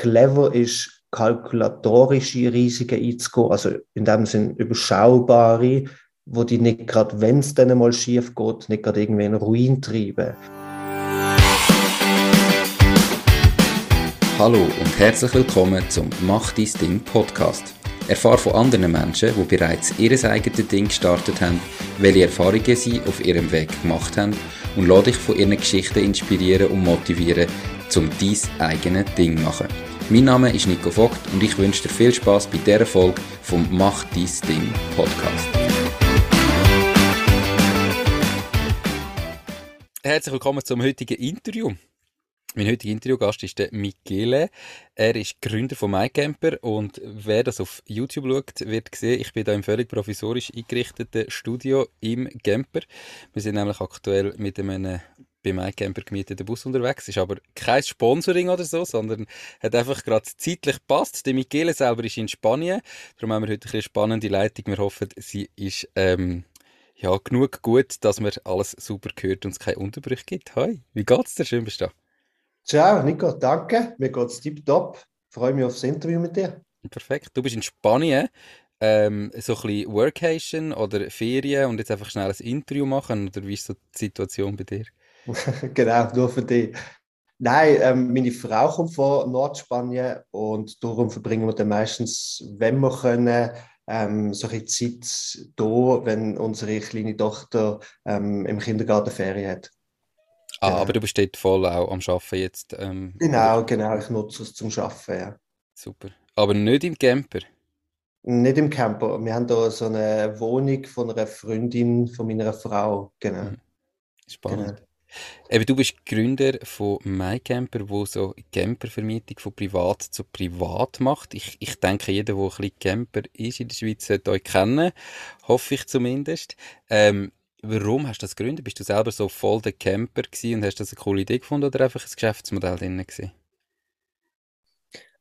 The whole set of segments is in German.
clever ist, kalkulatorische Risiken einzugehen, also in dem Sinn überschaubare, wo die nicht gerade, wenn es dann mal schief geht, nicht gerade irgendwie in Ruin treiben. Hallo und herzlich willkommen zum Mach dein Ding Podcast. Erfahre von anderen Menschen, die bereits ihr eigenes Ding gestartet haben, welche Erfahrungen sie auf ihrem Weg gemacht haben und lade dich von ihren Geschichten inspirieren und motivieren, um dein eigenes Ding machen. Mein Name ist Nico Vogt und ich wünsche dir viel Spaß bei dieser Folge vom Mach dein Ding Podcast. Herzlich willkommen zum heutigen Interview. Mein heutiger Interviewgast ist der Michele. Er ist Gründer von MyCamper und wer das auf YouTube schaut, wird sehen, ich bin da im völlig provisorisch eingerichteten Studio im Camper. Wir sind nämlich aktuell mit einem bei MyCamper gemieteten Bus unterwegs. Ist aber kein Sponsoring oder so, sondern hat einfach gerade zeitlich gepasst. Der Michele selber ist in Spanien. Darum haben wir heute eine spannende Leitung. Wir hoffen, sie ist ähm, ja, genug gut, dass man alles super hört und es keine Unterbrüche gibt. Hi, wie geht's dir? Schön bist du da. Ciao, Nico, danke. Mir geht's tipptopp. Freue mich aufs Interview mit dir. Perfekt. Du bist in Spanien. Ähm, so ein bisschen Workation oder Ferien und jetzt einfach schnell ein Interview machen? Oder wie ist so die Situation bei dir? genau, nur für dich. Nein, ähm, meine Frau kommt von Nordspanien und darum verbringen wir dann meistens, wenn wir können, ähm, so ein Zeit da, wenn unsere kleine Tochter ähm, im Kindergarten Ferien hat. Ah, genau. aber du bist dort voll auch am Arbeiten jetzt. Ähm, genau, oder? genau, ich nutze es zum Arbeiten, ja. Super. Aber nicht im Camper? Nicht im Camper. Wir haben da so eine Wohnung von einer Freundin von meiner Frau, genau. Mhm. Spannend. Genau. Eben, du bist Gründer von MyCamper, wo so Campervermietung von privat zu privat macht. Ich, ich denke, jeder, der ein bisschen Camper ist in der Schweiz, sollte euch kennen. Hoffe ich zumindest. Ähm, Warum hast du das gegründet? Bist du selber so voll der Camper und hast das eine coole Idee gefunden oder einfach ein Geschäftsmodell drin gewesen?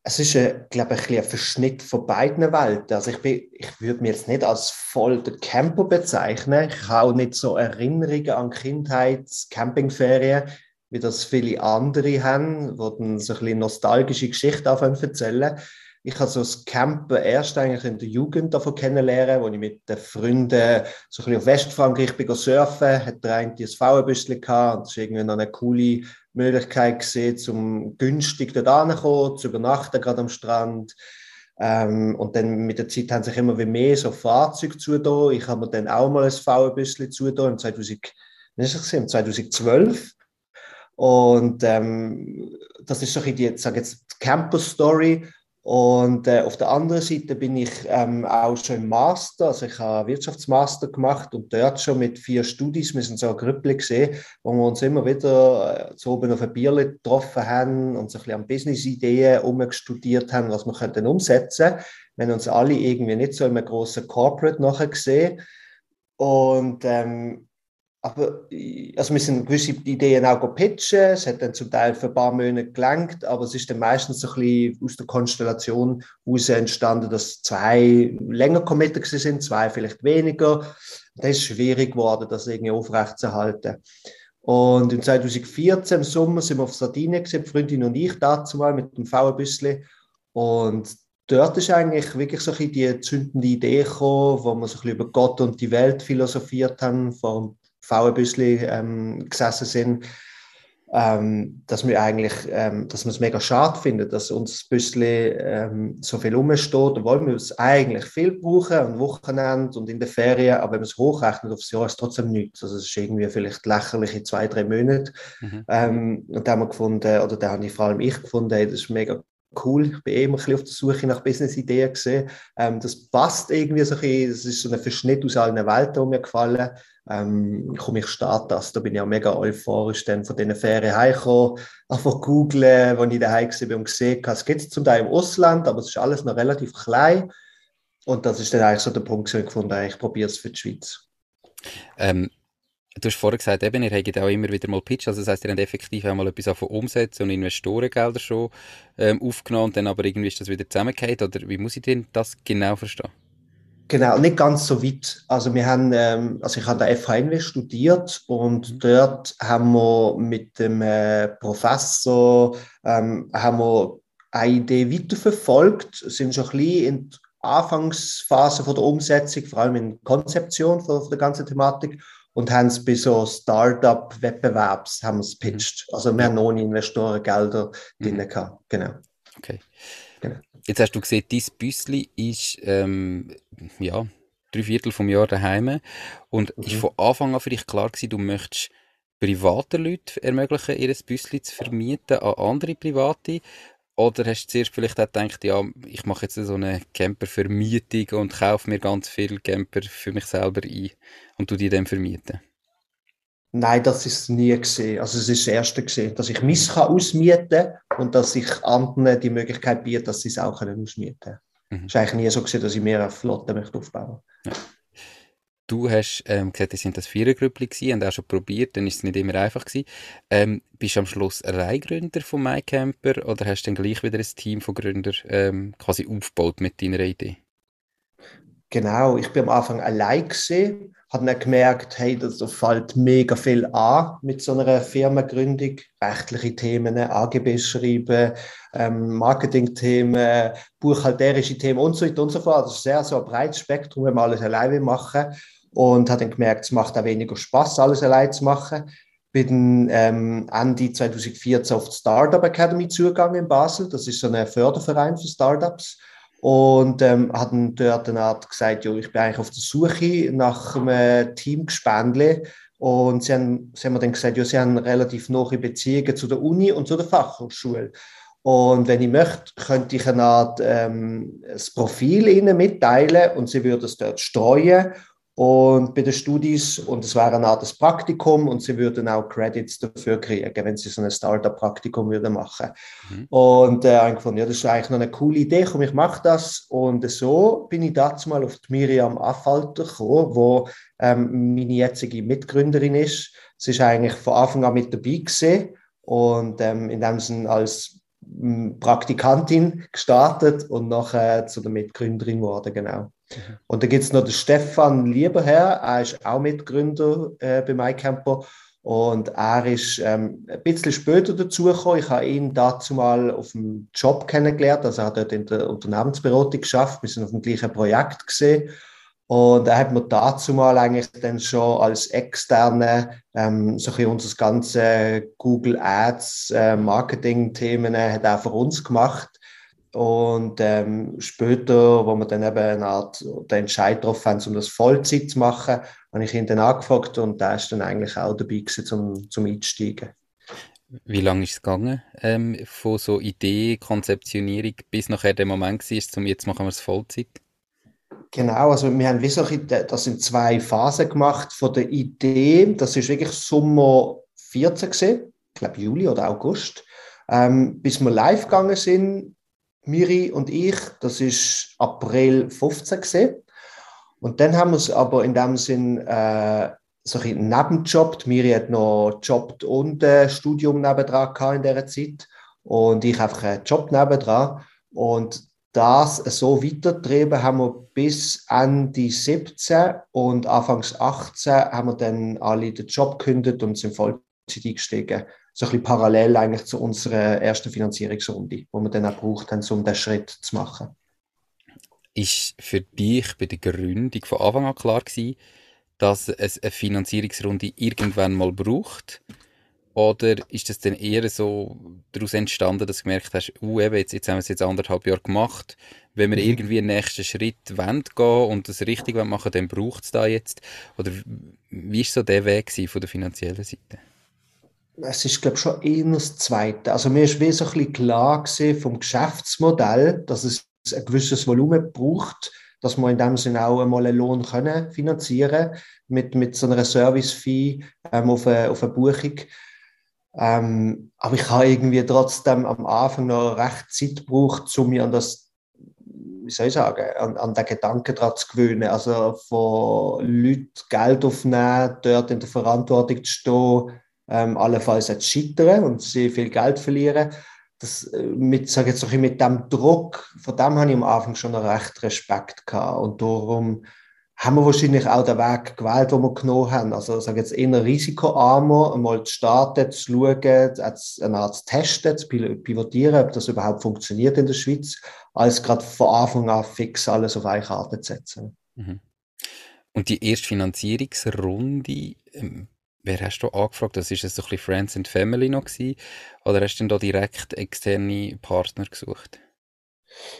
Es ist, glaube ich, ein, ein Verschnitt von beiden Welten. Also ich, bin, ich würde mich jetzt nicht als voll der Camper bezeichnen. Ich habe auch nicht so Erinnerungen an Kindheits-Campingferien, wie das viele andere haben, die dann so ein bisschen nostalgische Geschichten erzählen ich habe so das Campen erst eigentlich in der Jugend davon kennenlernen, wo ich mit den Freunden so ein bisschen auf Westfrankreich bin surfen, hat der eine das Frauenbüsschen gehabt und das ist irgendwie noch eine coole Möglichkeit gesehen, um günstig dort anzukommen, zu übernachten gerade am Strand. Ähm, und dann mit der Zeit haben sich immer mehr so Fahrzeuge zugetan. Ich habe mir dann auch mal ein Frauenbüsschen zugetan im 2000, 2012. Und ähm, das ist so die, sage jetzt, Camper-Story. Und äh, auf der anderen Seite bin ich ähm, auch schon im Master, also ich habe Wirtschaftsmaster gemacht und dort schon mit vier Studis, wir sind so eine Gruppe gesehen, wo wir uns immer wieder äh, so oben auf ein Bierle getroffen haben und so ein bisschen an Business-Ideen umgestudiert haben, was wir könnten umsetzen. Wir haben uns alle irgendwie nicht so in einem grossen Corporate nachher gesehen. Und ähm, aber also wir sind gewisse Ideen auch pitchen, es hat dann zum Teil für ein paar Monate gelangt, aber es ist dann meistens so ein bisschen aus der Konstellation heraus entstanden, dass zwei länger committed sind, zwei vielleicht weniger. Das ist schwierig geworden, das irgendwie aufrechtzuerhalten. Und im 2014 im Sommer sind wir auf Sardinien gesehen, Freundin und ich dazu mal mit dem V-Büssli und dort ist eigentlich wirklich so ein die zündende Idee gekommen, wo wir so ein bisschen über Gott und die Welt philosophiert haben, vor VW-Büsli ähm, gesessen sind, ähm, dass wir eigentlich, ähm, dass wir es mega schade finden, dass uns das Büsli ähm, so viel rumsteht, obwohl wir es eigentlich viel brauchen, am Wochenende und in der Ferien, aber wenn man es hochrechnet aufs Jahr, ist es trotzdem nichts. Also es ist irgendwie vielleicht lächerliche zwei, drei Monate. Mhm. Ähm, und da haben wir gefunden, oder da habe ich vor allem ich gefunden, hey, das ist mega cool. Ich bin eh immer ein bisschen auf der Suche nach Business-Ideen gesehen. Ähm, das passt irgendwie so ein bisschen, das ist so ein Verschnitt aus allen Welten, die mir gefallen. Ähm, komm, ich starte das. Da bin ich auch mega euphorisch dann von diesen Ferien heimgekommen. Einfach googeln, als ich daheim war und gesehen habe, es gibt es zum Teil im Ausland, aber es ist alles noch relativ klein. Und das ist dann eigentlich so der Punkt, wo ich gefunden habe, ich probiere es für die Schweiz. Ähm, Du hast vorher gesagt, eben, ihr habt auch immer wieder mal Pitch, also das heisst, ihr habt effektiv auch mal etwas von Umsätzen und Investorengelder schon ähm, aufgenommen dann aber irgendwie ist das wieder zusammengehört, oder wie muss ich denn das genau verstehen? Genau, nicht ganz so weit. Also wir haben, ähm, also ich habe an der FHNW studiert und mhm. dort haben wir mit dem äh, Professor ähm, haben wir eine Idee weiterverfolgt, sind schon ein bisschen in der Anfangsphase von der Umsetzung, vor allem in der Konzeption von, von der ganzen Thematik und haben es bei so Startup-Wettbewerbs haben es pitched. Also wir haben ohne Investorengelder mhm. drin gehabt. Genau. Okay. Genau. Jetzt hast du gesehen, dein Büssli ist ähm, ja, drei Viertel vom Jahr daheim und mhm. ist von Anfang an für dich klar gewesen, du möchtest privaten Leuten ermöglichen, ihr Büssli zu vermieten an andere Private oder hast du zuerst vielleicht auch gedacht, ja, ich mache jetzt so eine Camper-Vermietung und kaufe mir ganz viele Camper für mich selber ein und du die dann vermieten? Nein, das ist nie gesehen. Also es ist das erste gesehen, dass ich mich ausmieten kann und dass ich anderen die Möglichkeit biete, dass sie es auch ausmieten können. Mhm. Es ist eigentlich nie so gesehen, dass ich mehr eine Flotte möchte aufbauen möchte. Ja. Du hast ähm, gesagt, es sind das Vierergrüppli und auch schon probiert, dann ist es nicht immer einfach gewesen. Ähm, bist du am Schluss Reihgründer von MyCamper oder hast du dann gleich wieder ein Team von Gründern ähm, quasi aufgebaut mit deiner Idee? Genau, ich bin am Anfang allein gesehen, habe dann gemerkt, hey, das fällt mega viel an mit so einer Firmengründung, rechtliche Themen, AGB schreiben, ähm, Marketingthemen, buchhalterische Themen und so weiter und so fort. Das ist sehr so ein breites Spektrum, wenn man alles alleine machen und habe dann gemerkt, es macht auch weniger Spaß, alles allein zu machen. Bin ähm, Ende 2014 auf die Startup Academy zugegangen in Basel. Das ist so ein Förderverein für Startups. Und ähm, hatten dort eine Art gesagt, jo, ich bin eigentlich auf der Suche nach einem Teamgespendle. Und sie haben, sie haben mir dann gesagt, ja, sie haben relativ nahe Beziehungen zu der Uni und zu der Fachhochschule. Und wenn ich möchte, könnte ich eine Art ähm, das Profil ihnen mitteilen und sie würden es dort streuen und bei den Studis und es wäre eine Art Praktikum und sie würden auch Credits dafür kriegen, wenn sie so ein Startup-Praktikum würden machen. Mhm. Und äh, ich fand, ja, das ist eigentlich noch eine coole Idee, komm, ich mache das. Und so bin ich dazu mal auf die Miriam Affalter gekommen, wo ähm, meine jetzige Mitgründerin ist. Sie ist eigentlich von Anfang an mit dabei gewesen und ähm, in dem Sinne als Praktikantin gestartet und nachher zu der Mitgründerin geworden, genau. Mhm. Und da gibt es noch den Stefan Lieberherr, er ist auch Mitgründer äh, bei MyCamper und er ist ähm, ein bisschen später dazugekommen. Ich habe ihn dazu mal auf dem Job kennengelernt, also er hat dort in der Unternehmensberatung geschafft, wir sind auf dem gleichen Projekt gesehen und er hat mir dazu mal eigentlich dann schon als Externe ähm, so ein unser ganze Google Ads äh, Marketing-Themen äh, hat er für uns gemacht. Und ähm, später, wo wir dann eben eine Art den Entscheid getroffen haben, um das Vollzeit zu machen, habe ich ihn dann angefragt und der ist dann eigentlich auch dabei gewesen, zum, zum Einsteigen. Wie lange ist es gegangen, ähm, von so Idee, Konzeptionierung, bis nachher der Moment war, zum jetzt machen wir es Vollzeit? Genau, also wir haben wirklich, das sind zwei Phasen gemacht von der Idee. Das ist wirklich Sommer 14 gesehen, ich glaube Juli oder August, ähm, bis wir live gegangen sind. Miri und ich, das ist April 15 gesehen. Und dann haben wir es aber in dem Sinn äh, so ein Nebenjob. Miri hat noch Job und äh, Studium nebendran gehabt in dieser Zeit und ich einfach einen Job nebendran. Und das so weitergetrieben haben wir bis Ende 17 und Anfangs 18 haben wir dann alle den Job gekündigt und sind Vollzeit eingestiegen. So ein bisschen parallel eigentlich zu unserer ersten Finanzierungsrunde, die wir dann auch gebraucht haben, um diesen Schritt zu machen. Ist für dich bei der Gründung von Anfang an klar gewesen, dass es eine Finanzierungsrunde irgendwann mal braucht? Oder ist das dann eher so daraus entstanden, dass du gemerkt hast, uh, eben, jetzt, jetzt haben wir es jetzt anderthalb Jahre gemacht, wenn wir mhm. irgendwie einen nächsten Schritt wollen gehen und das richtig machen dann braucht es da jetzt? Oder wie war so der Weg von der finanziellen Seite? Es ist, glaube ich, schon eher das Zweite. Also mir ist wie so ein bisschen klar vom Geschäftsmodell, dass es ein gewisses Volumen braucht, dass man in dem Sinne auch einmal einen Lohn können finanzieren mit, mit so einer Service-Fee ähm, auf, eine, auf eine Buchung. Ähm, aber ich habe irgendwie trotzdem am Anfang noch recht Zeit gebraucht, um mich an das, wie soll ich sagen, an, an den Gedanken daran zu gewöhnen. Also von Leuten Geld aufnehmen, dort in der Verantwortung zu stehen, ähm, allenfalls zu scheitern und sehr viel Geld verlieren. Das, äh, mit, sag jetzt, mit dem Druck, von dem habe ich am Anfang schon noch recht Respekt gehabt. Und darum haben wir wahrscheinlich auch den Weg gewählt, den wir genommen haben. Also, sage jetzt eher risikoarmer, einmal zu starten, zu schauen, eine Art zu testen, zu pivotieren, ob das überhaupt funktioniert in der Schweiz, als gerade von Anfang an fix alles auf eine Karte zu setzen. Mhm. Und die erste Finanzierungsrunde, ähm, wer hast du angefragt? Das ist es so ein bisschen Friends and Family noch gewesen? Oder hast du denn da direkt externe Partner gesucht?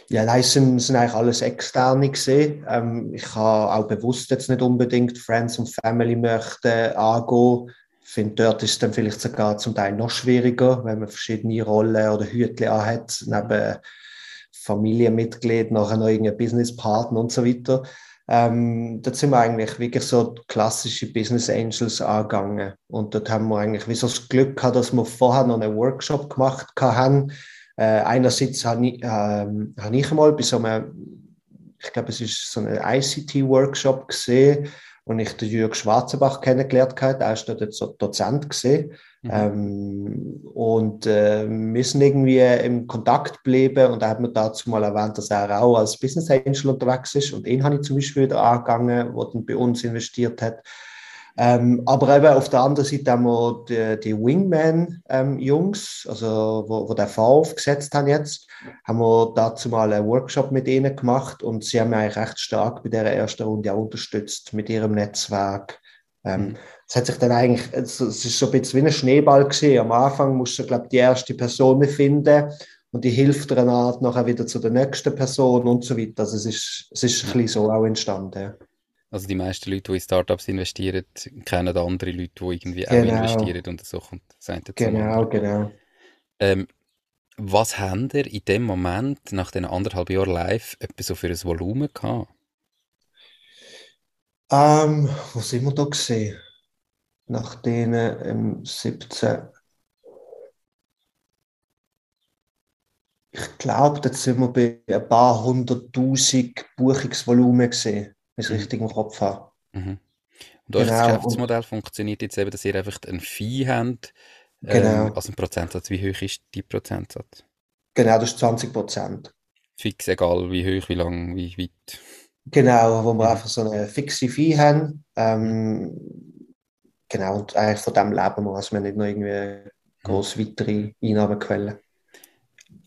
Ja, nein, es sind, sind eigentlich alles externe. Ähm, ich habe auch bewusst jetzt nicht unbedingt Friends und Family möchten angehen. Ich finde, dort ist es dann vielleicht sogar zum Teil noch schwieriger, wenn man verschiedene Rollen oder Hüte hat, neben Familienmitglied, nachher noch irgendein Businesspartner und so weiter. Ähm, dort sind wir eigentlich wirklich so klassische Business Angels angegangen. Und dort haben wir eigentlich wie so das Glück gehabt, dass wir vorher noch einen Workshop gemacht haben. Äh, einerseits habe ich, äh, habe ich mal bei so einem, ich glaube, es ist so ein ICT-Workshop gesehen, wo ich den Jürg Schwarzenbach kennengelernt habe. Er ist dort so Dozent. Mhm. Ähm, und äh, wir sind irgendwie im Kontakt geblieben und er hat mir dazu mal erwähnt, dass er auch als Business Angel unterwegs ist und ihn habe ich zum Beispiel wieder angegangen, der dann bei uns investiert hat. Ähm, aber eben auf der anderen Seite haben wir die, die Wingman-Jungs, ähm, also wo, wo der Fonds aufgesetzt haben jetzt, haben wir dazu mal einen Workshop mit ihnen gemacht und sie haben mich eigentlich recht stark bei der ersten Runde auch unterstützt mit ihrem Netzwerk. Ähm, mhm. Es hat sich dann eigentlich, es, es ist so ein bisschen wie ein Schneeball gesehen. Am Anfang musst du, glaube ich, die erste Person finden und die hilft dir nachher wieder zu der nächsten Person und so weiter. Also es ist, es ist ein bisschen so auch entstanden. Also die meisten Leute, die in Startups investieren, kennen andere Leute, die irgendwie genau. auch investieren und so kommt das Genau, genau. Ähm, was haben ihr in dem Moment, nach den anderthalb Jahren live, etwa so für ein Volumen gehabt? Ähm, wo sind wir da gesehen? Nach denen ähm, 17. Ich glaube, da sind wir bei ein paar hunderttausend Buchungsvolumen gesehen, wenn ich es mhm. richtig im Kopf habe. Mhm. Und euer genau. Geschäftsmodell funktioniert jetzt eben, dass ihr einfach ein Vieh habt, ähm, genau. also ein Prozentsatz. Wie hoch ist die Prozentsatz? Genau, das ist 20 Prozent. Fix, egal wie hoch, wie lang, wie weit. Genau, wo wir einfach so eine fixe Fee haben. Ähm, genau, und eigentlich von dem leben wir, also wir haben nicht noch irgendwie groß weitere Einnahmequellen.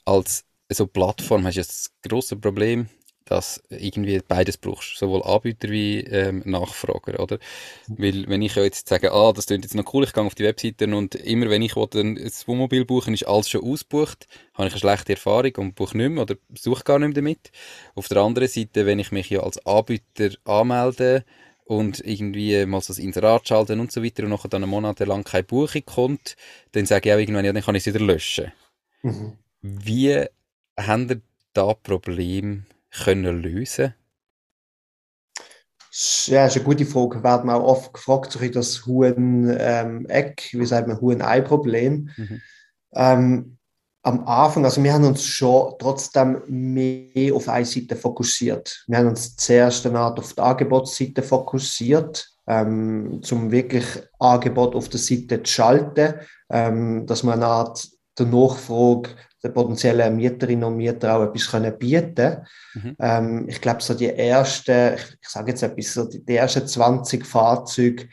Als so Plattform hast du das große Problem, dass irgendwie beides brauchst, sowohl Anbieter wie ähm, Nachfrager, oder? Weil wenn ich jetzt sage, ah, das klingt jetzt noch cool, ich gehe auf die Webseiten und immer wenn ich ein Wohnmobil buchen ist alles schon ausgebucht, habe ich eine schlechte Erfahrung und buche nicht mehr oder suche gar nicht mehr damit. Auf der anderen Seite, wenn ich mich ja als Anbieter anmelde und irgendwie mal so das Inserat schalten und so weiter und nachher dann monatelang keine Buchung kommt, dann sage ich auch irgendwann, ja, dann kann ich es wieder löschen. Mhm. Wie haben da Probleme können lösen ja, das ist eine gute Frage. Werden auch oft gefragt, so das Huhn-Eck, ähm, wie sagt man, Huhn-Ei-Problem. Mhm. Ähm, am Anfang, also wir haben uns schon trotzdem mehr auf eine Seite fokussiert. Wir haben uns zuerst eine Art auf die Angebotsseite fokussiert, ähm, zum wirklich Angebot auf der Seite zu schalten, ähm, dass man eine Art der Nachfrage den potenziellen Mieterinnen und Mieter auch etwas können bieten mhm. ähm, Ich glaube, so die ersten, ich, ich sage jetzt etwas, so die, die ersten 20 Fahrzeuge,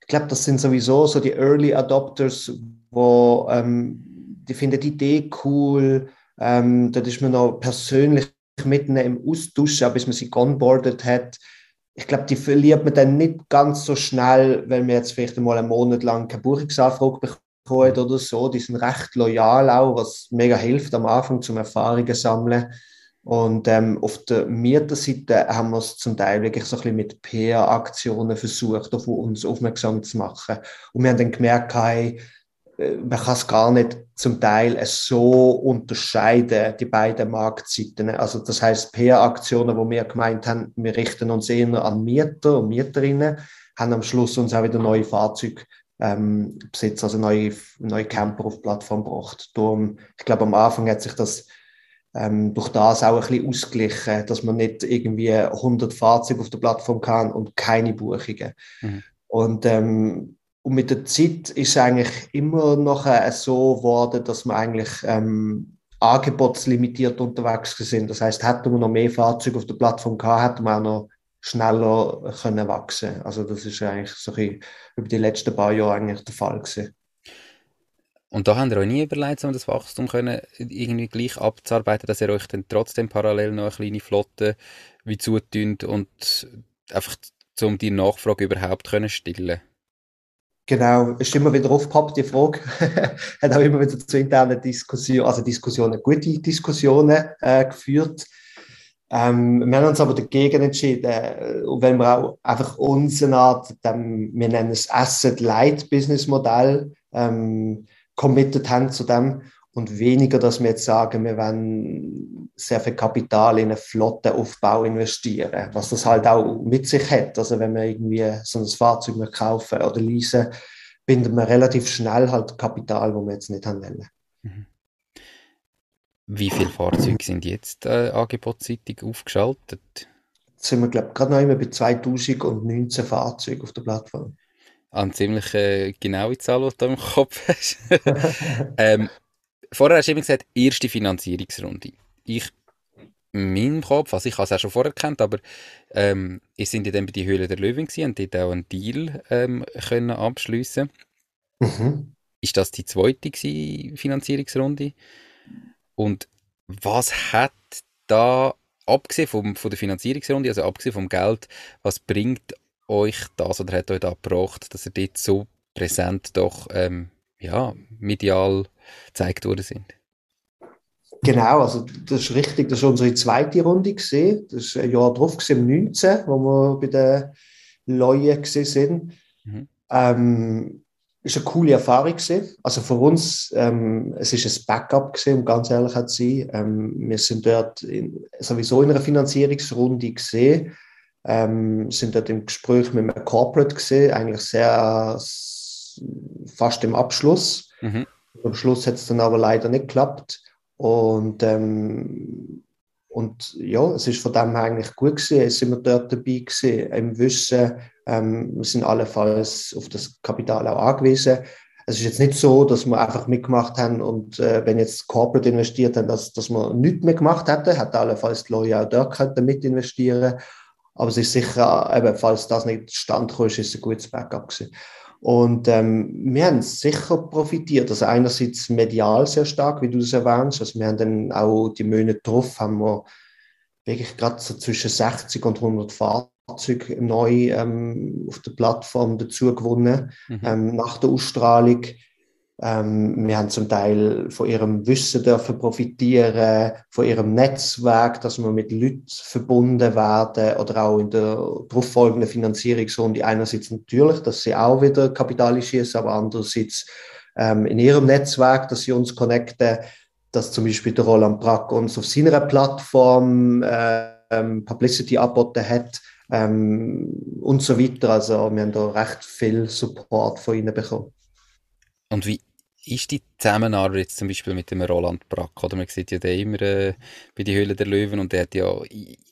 ich glaube, das sind sowieso so die Early Adopters, wo ähm, die finden die Idee cool, ähm, da ist man noch persönlich mitten im Austausch, bis man sie onboardet hat. Ich glaube, die verliert man dann nicht ganz so schnell, wenn man jetzt vielleicht einmal einen Monat lang keine Buchungsanfrage bekommt hat oder so, die sind recht loyal auch, was mega hilft am Anfang zum Erfahrungen sammeln. Und ähm, auf der Mieterseite haben wir es zum Teil wirklich so ein bisschen mit PR-Aktionen versucht, auf uns aufmerksam zu machen. Und wir haben dann gemerkt, hey, äh, man kann es gar nicht zum Teil so unterscheiden, die beiden Marktseiten. Also das heißt, PR-Aktionen, wo wir gemeint haben, wir richten uns eher an Mieter und Mieterinnen, haben am Schluss uns auch wieder neue Fahrzeuge ähm, Besitzer, also neue, neue Camper auf die Plattform gebracht. Darum, ich glaube, am Anfang hat sich das ähm, durch das auch ein bisschen ausgeglichen, dass man nicht irgendwie 100 Fahrzeuge auf der Plattform kann und keine Buchungen. Mhm. Und, ähm, und mit der Zeit ist es eigentlich immer noch äh, so geworden, dass man eigentlich ähm, angebotslimitiert unterwegs sind. Das heißt, hätten wir noch mehr Fahrzeuge auf der Plattform gehabt, hätten wir auch noch schneller können wachsen. Also das ist eigentlich so ein über die letzten paar Jahre eigentlich der Fall gewesen. Und da habt ihr euch nie überlegt, um das Wachstum können, irgendwie gleich abzuarbeiten, dass ihr euch dann trotzdem parallel noch eine kleine Flotte wie zutünt und einfach um die Nachfrage überhaupt können stillen Genau, ist immer wieder aufgepoppt, die Frage. Hat auch immer wieder zu internen Diskussionen, also Diskussionen, gute Diskussionen äh, geführt. Ähm, wir haben uns aber dagegen entschieden, äh, wenn wir auch einfach unsere Art, dem, wir nennen es Asset-Light-Business-Modell, ähm, committed haben zu dem und weniger, dass wir jetzt sagen, wir wollen sehr viel Kapital in einen Flottenaufbau investieren, was das halt auch mit sich hat. Also wenn wir irgendwie so ein Fahrzeug kaufen oder leasen, bindet man relativ schnell halt Kapital, wo wir jetzt nicht haben wollen. Wie viele Fahrzeuge sind jetzt äh, angebotsseitig aufgeschaltet? Jetzt sind wir, glaube ich, gerade noch immer bei 2019 Fahrzeugen auf der Plattform. Eine ziemlich äh, genaue Zahl, die du im Kopf hast. ähm, vorher hast du eben gesagt, erste Finanzierungsrunde. Ich, in meinem Kopf, also ich habe es auch schon vorher gekannt, aber ähm, ich sind ja dann bei die Höhle der Löwen gewesen und dort auch einen Deal ähm, können abschliessen. Mhm. Ist das die zweite Finanzierungsrunde? Und was hat da, abgesehen vom, von der Finanzierungsrunde, also abgesehen vom Geld, was bringt euch das oder hat euch da gebracht, dass ihr dort so präsent doch ähm, ja, medial gezeigt worden sind? Genau, also das ist richtig, das ist unsere zweite Runde gesehen. Das ist ein Jahr drauf, im 19, wo wir bei den Leuten sind. Mhm. Ähm, ist eine coole Erfahrung gewesen. Also für uns, ähm, es ist ein Backup gewesen, um ganz ehrlich zu sein. Ähm, wir sind dort in, sowieso in einer Finanzierungsrunde gesehen, ähm, sind dort im Gespräch mit einem Corporate gesehen, eigentlich sehr fast im Abschluss. Mhm. Am Schluss hat es dann aber leider nicht geklappt. Und, ähm, und ja, es ist von dem eigentlich gut gewesen. Es sind wir dort dabei gewesen, im Wissen, ähm, wir sind allenfalls auf das Kapital auch angewiesen. Es ist jetzt nicht so, dass wir einfach mitgemacht haben und äh, wenn jetzt Corporate investiert haben, dass, dass wir nichts mehr gemacht hätten, hat allenfalls die Leute auch dort können mit investieren Aber es ist sicher, eben, falls das nicht stand ist, ist es ein gutes Backup gewesen. Und ähm, wir haben sicher profitiert. Also einerseits medial sehr stark, wie du es erwähnst. Also wir haben dann auch die Monate drauf, haben wir wirklich gerade so zwischen 60 und 100 Fahrzeuge Fahrzeug neu ähm, auf der Plattform dazu gewonnen, mhm. ähm, nach der Ausstrahlung. Ähm, wir haben zum Teil von ihrem Wissen dürfen profitieren, von ihrem Netzwerk, dass wir mit Leuten verbunden werden oder auch in der darauffolgenden Finanzierungsrunde einerseits natürlich, dass sie auch wieder Kapital schießen, aber andererseits ähm, in ihrem Netzwerk, dass sie uns connecten, dass zum Beispiel der Roland Brack uns auf seiner Plattform äh, ähm, Publicity angeboten hat, ähm, und so weiter. Also wir haben da recht viel Support von ihnen bekommen. Und wie ist die Zusammenarbeit jetzt zum Beispiel mit dem Roland Brack? Oder man sieht ja den immer äh, bei die Höhle der Löwen und der hat ja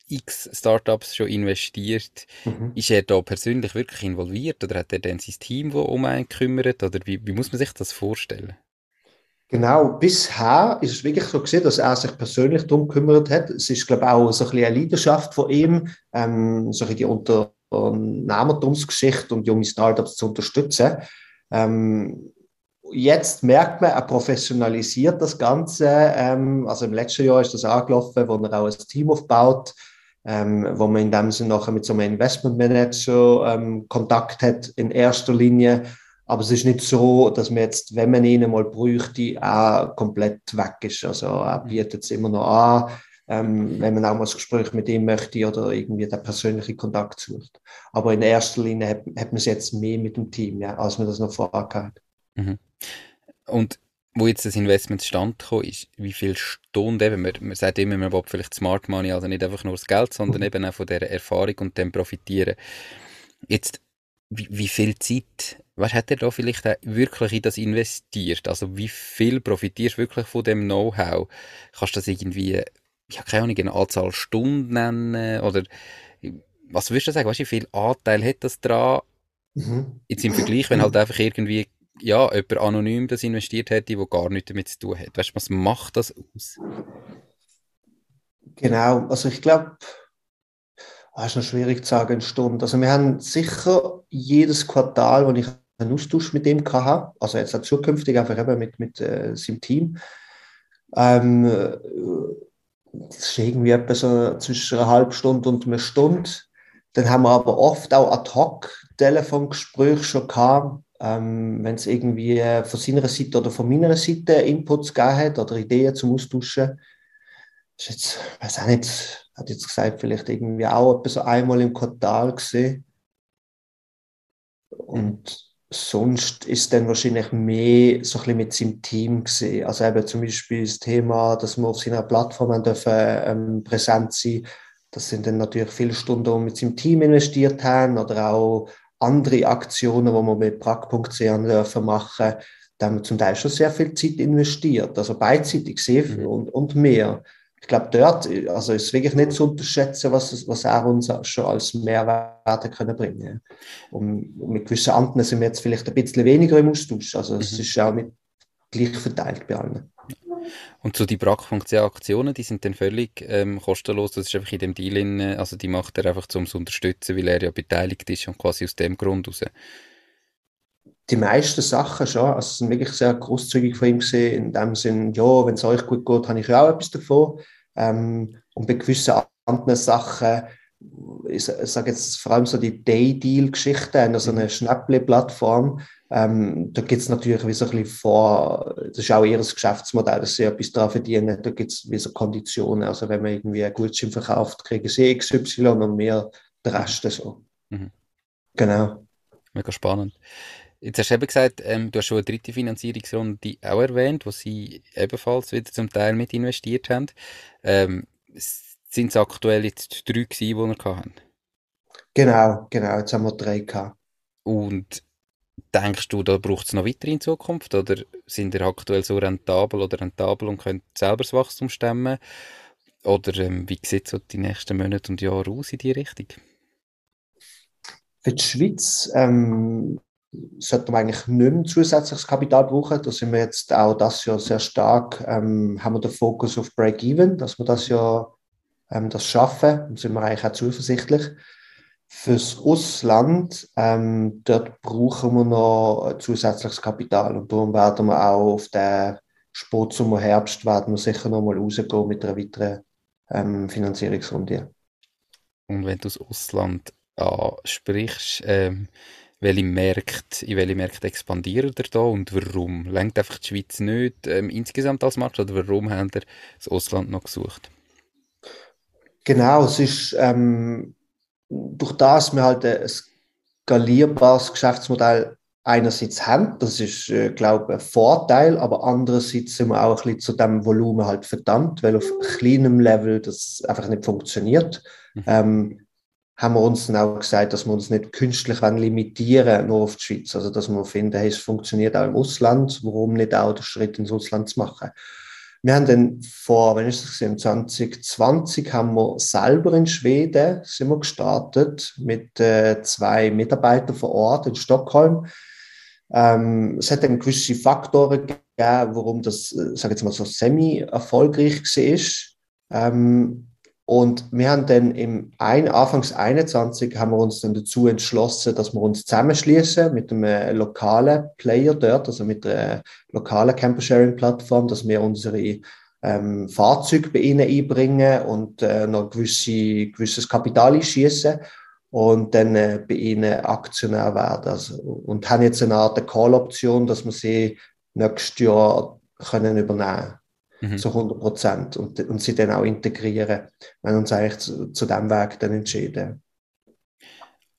x Startups schon investiert. Mhm. Ist er da persönlich wirklich involviert oder hat er dann sein Team, das um einen kümmert? Oder wie, wie muss man sich das vorstellen? Genau, bisher ist es wirklich so gesehen, dass er sich persönlich darum gekümmert hat. Es ist, glaube ich, auch so ein bisschen eine Leidenschaft von ihm, ähm, so ein die Unternehmertumsgeschichte und junge Startups zu unterstützen. Ähm, jetzt merkt man, er professionalisiert das Ganze. Ähm, also im letzten Jahr ist das angelaufen, wo er auch ein Team aufbaut, ähm, wo man in dem Sinne nachher mit so einem Investmentmanager ähm, Kontakt hat in erster Linie aber es ist nicht so, dass man jetzt, wenn man ihn mal bräuchte, auch komplett weg ist. Also er mhm. bietet es immer noch an, ähm, wenn man auch mal ein Gespräch mit ihm möchte oder irgendwie den persönlichen Kontakt sucht. Aber in erster Linie hat, hat man es jetzt mehr mit dem Team, ja, als man das noch vorher hat. Mhm. Und wo jetzt das Investment stand ist, wie viele Stunden, eben, man, man sagt immer, man will vielleicht Smart Money, also nicht einfach nur das Geld, sondern mhm. eben auch von dieser Erfahrung und dem profitieren. Jetzt, wie, wie viel Zeit was hat er da vielleicht wirklich in das investiert? Also wie viel profitierst du wirklich von dem Know-how? Kannst du das irgendwie, ja, keine Ahnung, eine Anzahl Stunden nennen? Oder was würdest du sagen? Weißt du, wie viel Anteil hat das dran? Mhm. Jetzt im Vergleich, wenn halt einfach irgendwie ja, jemand anonym das investiert hätte, der gar nichts damit zu tun hat. Weißt du, was macht das aus? Genau, also ich glaube, Das ist noch schwierig zu sagen, eine Stunde. Also wir haben sicher jedes Quartal, wo ich einen Austausch mit ihm hatte, also jetzt auch zukünftig einfach eben mit, mit äh, seinem Team. Ähm, das ist irgendwie etwa so zwischen einer halben Stunde und einer Stunde. Dann haben wir aber oft auch ad hoc Telefongespräche schon gehabt, ähm, wenn es irgendwie von seiner Seite oder von meiner Seite Inputs gegeben hat oder Ideen zum Austauschen. Das ist jetzt, ich weiß auch nicht, hat jetzt gesagt, vielleicht irgendwie auch etwa so einmal im Quartal gesehen. Und sonst ist dann wahrscheinlich mehr so ein bisschen mit seinem Team gesehen. Also eben zum Beispiel das Thema, dass wir auf seiner Plattform dürfen, ähm, präsent sein Das sind dann natürlich viele Stunden, die wir mit seinem Team investiert haben oder auch andere Aktionen, die wir mit Prag.ch dürfen machen. Da haben wir zum Teil schon sehr viel Zeit investiert, also beidseitig sehr viel mhm. und, und mehr ich glaube, dort also ist wirklich nicht zu unterschätzen, was, was er uns schon als Mehrwert können bringen und mit gewissen anderen sind wir jetzt vielleicht ein bisschen weniger im Austausch. Also es mhm. ist auch nicht gleich verteilt bei allen. Und so die Brack.ch-Aktionen, die sind dann völlig ähm, kostenlos. Das ist einfach in dem Deal, in, also die macht er einfach, um zu unterstützen, weil er ja beteiligt ist und quasi aus dem Grund raus die meisten Sachen schon. Also es sind wirklich sehr großzügig von ihm gesehen, in dem Sinn, ja, wenn es euch gut geht, habe ich auch etwas davon. Ähm, und bei gewissen anderen Sachen, ich sage jetzt vor allem so die Day-Deal-Geschichten, also eine mhm. Schnäpple-Plattform, ähm, da gibt es natürlich wie so ein bisschen vor, das ist auch ihr Geschäftsmodell, dass sie etwas daran verdienen, da gibt es wie so Konditionen, also wenn man irgendwie ein Gutschein verkauft, kriegen sie XY und mehr der Rest so. Mhm. Genau. Mega spannend. Jetzt hast du eben gesagt, ähm, du hast schon eine dritte Finanzierungsrunde auch erwähnt, wo sie ebenfalls wieder zum Teil mit investiert haben. Ähm, sind es aktuell jetzt drei gewesen, die wir hatten? Genau, genau, jetzt haben wir drei gehabt. Und denkst du, da braucht es noch weiter in Zukunft? Oder sind ihr aktuell so rentabel oder rentabel und könnt selber das Wachstum stemmen? Oder ähm, wie sieht so die nächsten Monate und Jahre aus in die Richtung? Für die Schweiz ähm, sollte man eigentlich nicht mehr zusätzliches Kapital brauchen. Da sind wir jetzt auch das Jahr sehr stark, ähm, haben wir den Fokus auf Break-Even, dass wir das ja ähm, das schaffen. Da sind wir eigentlich auch zuversichtlich. Fürs Ausland, ähm, dort brauchen wir noch zusätzliches Kapital und darum werden wir auch auf den Sport Sommer Herbst werden wir sicher noch mal rausgehen mit einer weiteren ähm, Finanzierungsrunde. Und wenn du das Ausland ansprichst, ähm, welche Märkte, in welche Märkte expandieren ihr da und warum? Lenkt einfach die Schweiz nicht ähm, insgesamt als Markt oder warum habt ihr das Ausland noch gesucht? Genau, es ist ähm, durch das wir halt ein skalierbares Geschäftsmodell einerseits haben, das ist, äh, glaube ich, ein Vorteil, aber andererseits sind wir auch ein bisschen zu dem Volumen halt verdammt, weil auf kleinem Level das einfach nicht funktioniert. Mhm. Ähm, haben wir uns dann auch gesagt, dass wir uns nicht künstlich limitieren nur auf die Schweiz. Also, dass wir finden, hey, es funktioniert auch im Ausland, warum nicht auch den Schritt ins Ausland zu machen. Wir haben dann vor, wenn ich das gesehen 2020 haben wir selber in Schweden sind wir gestartet mit äh, zwei Mitarbeitern vor Ort in Stockholm. Ähm, es hat dann gewisse Faktoren gegeben, warum das, äh, sage jetzt mal so semi-erfolgreich war. Ähm, und wir haben dann im ein, Anfangs 21 haben wir uns dann dazu entschlossen, dass wir uns zusammenschließen mit einem lokalen Player dort, also mit einer lokalen Camper-Sharing-Plattform, dass wir unsere ähm, Fahrzeuge bei ihnen einbringen und äh, noch gewisse, gewisses Kapital einschießen und dann äh, bei ihnen Aktionär werden. Also, und haben jetzt eine Art Call-Option, dass wir sie nächstes Jahr können übernehmen können mhm. zu 100 Prozent und, und sie dann auch integrieren. Wir haben uns eigentlich zu, zu diesem Weg dann entschieden.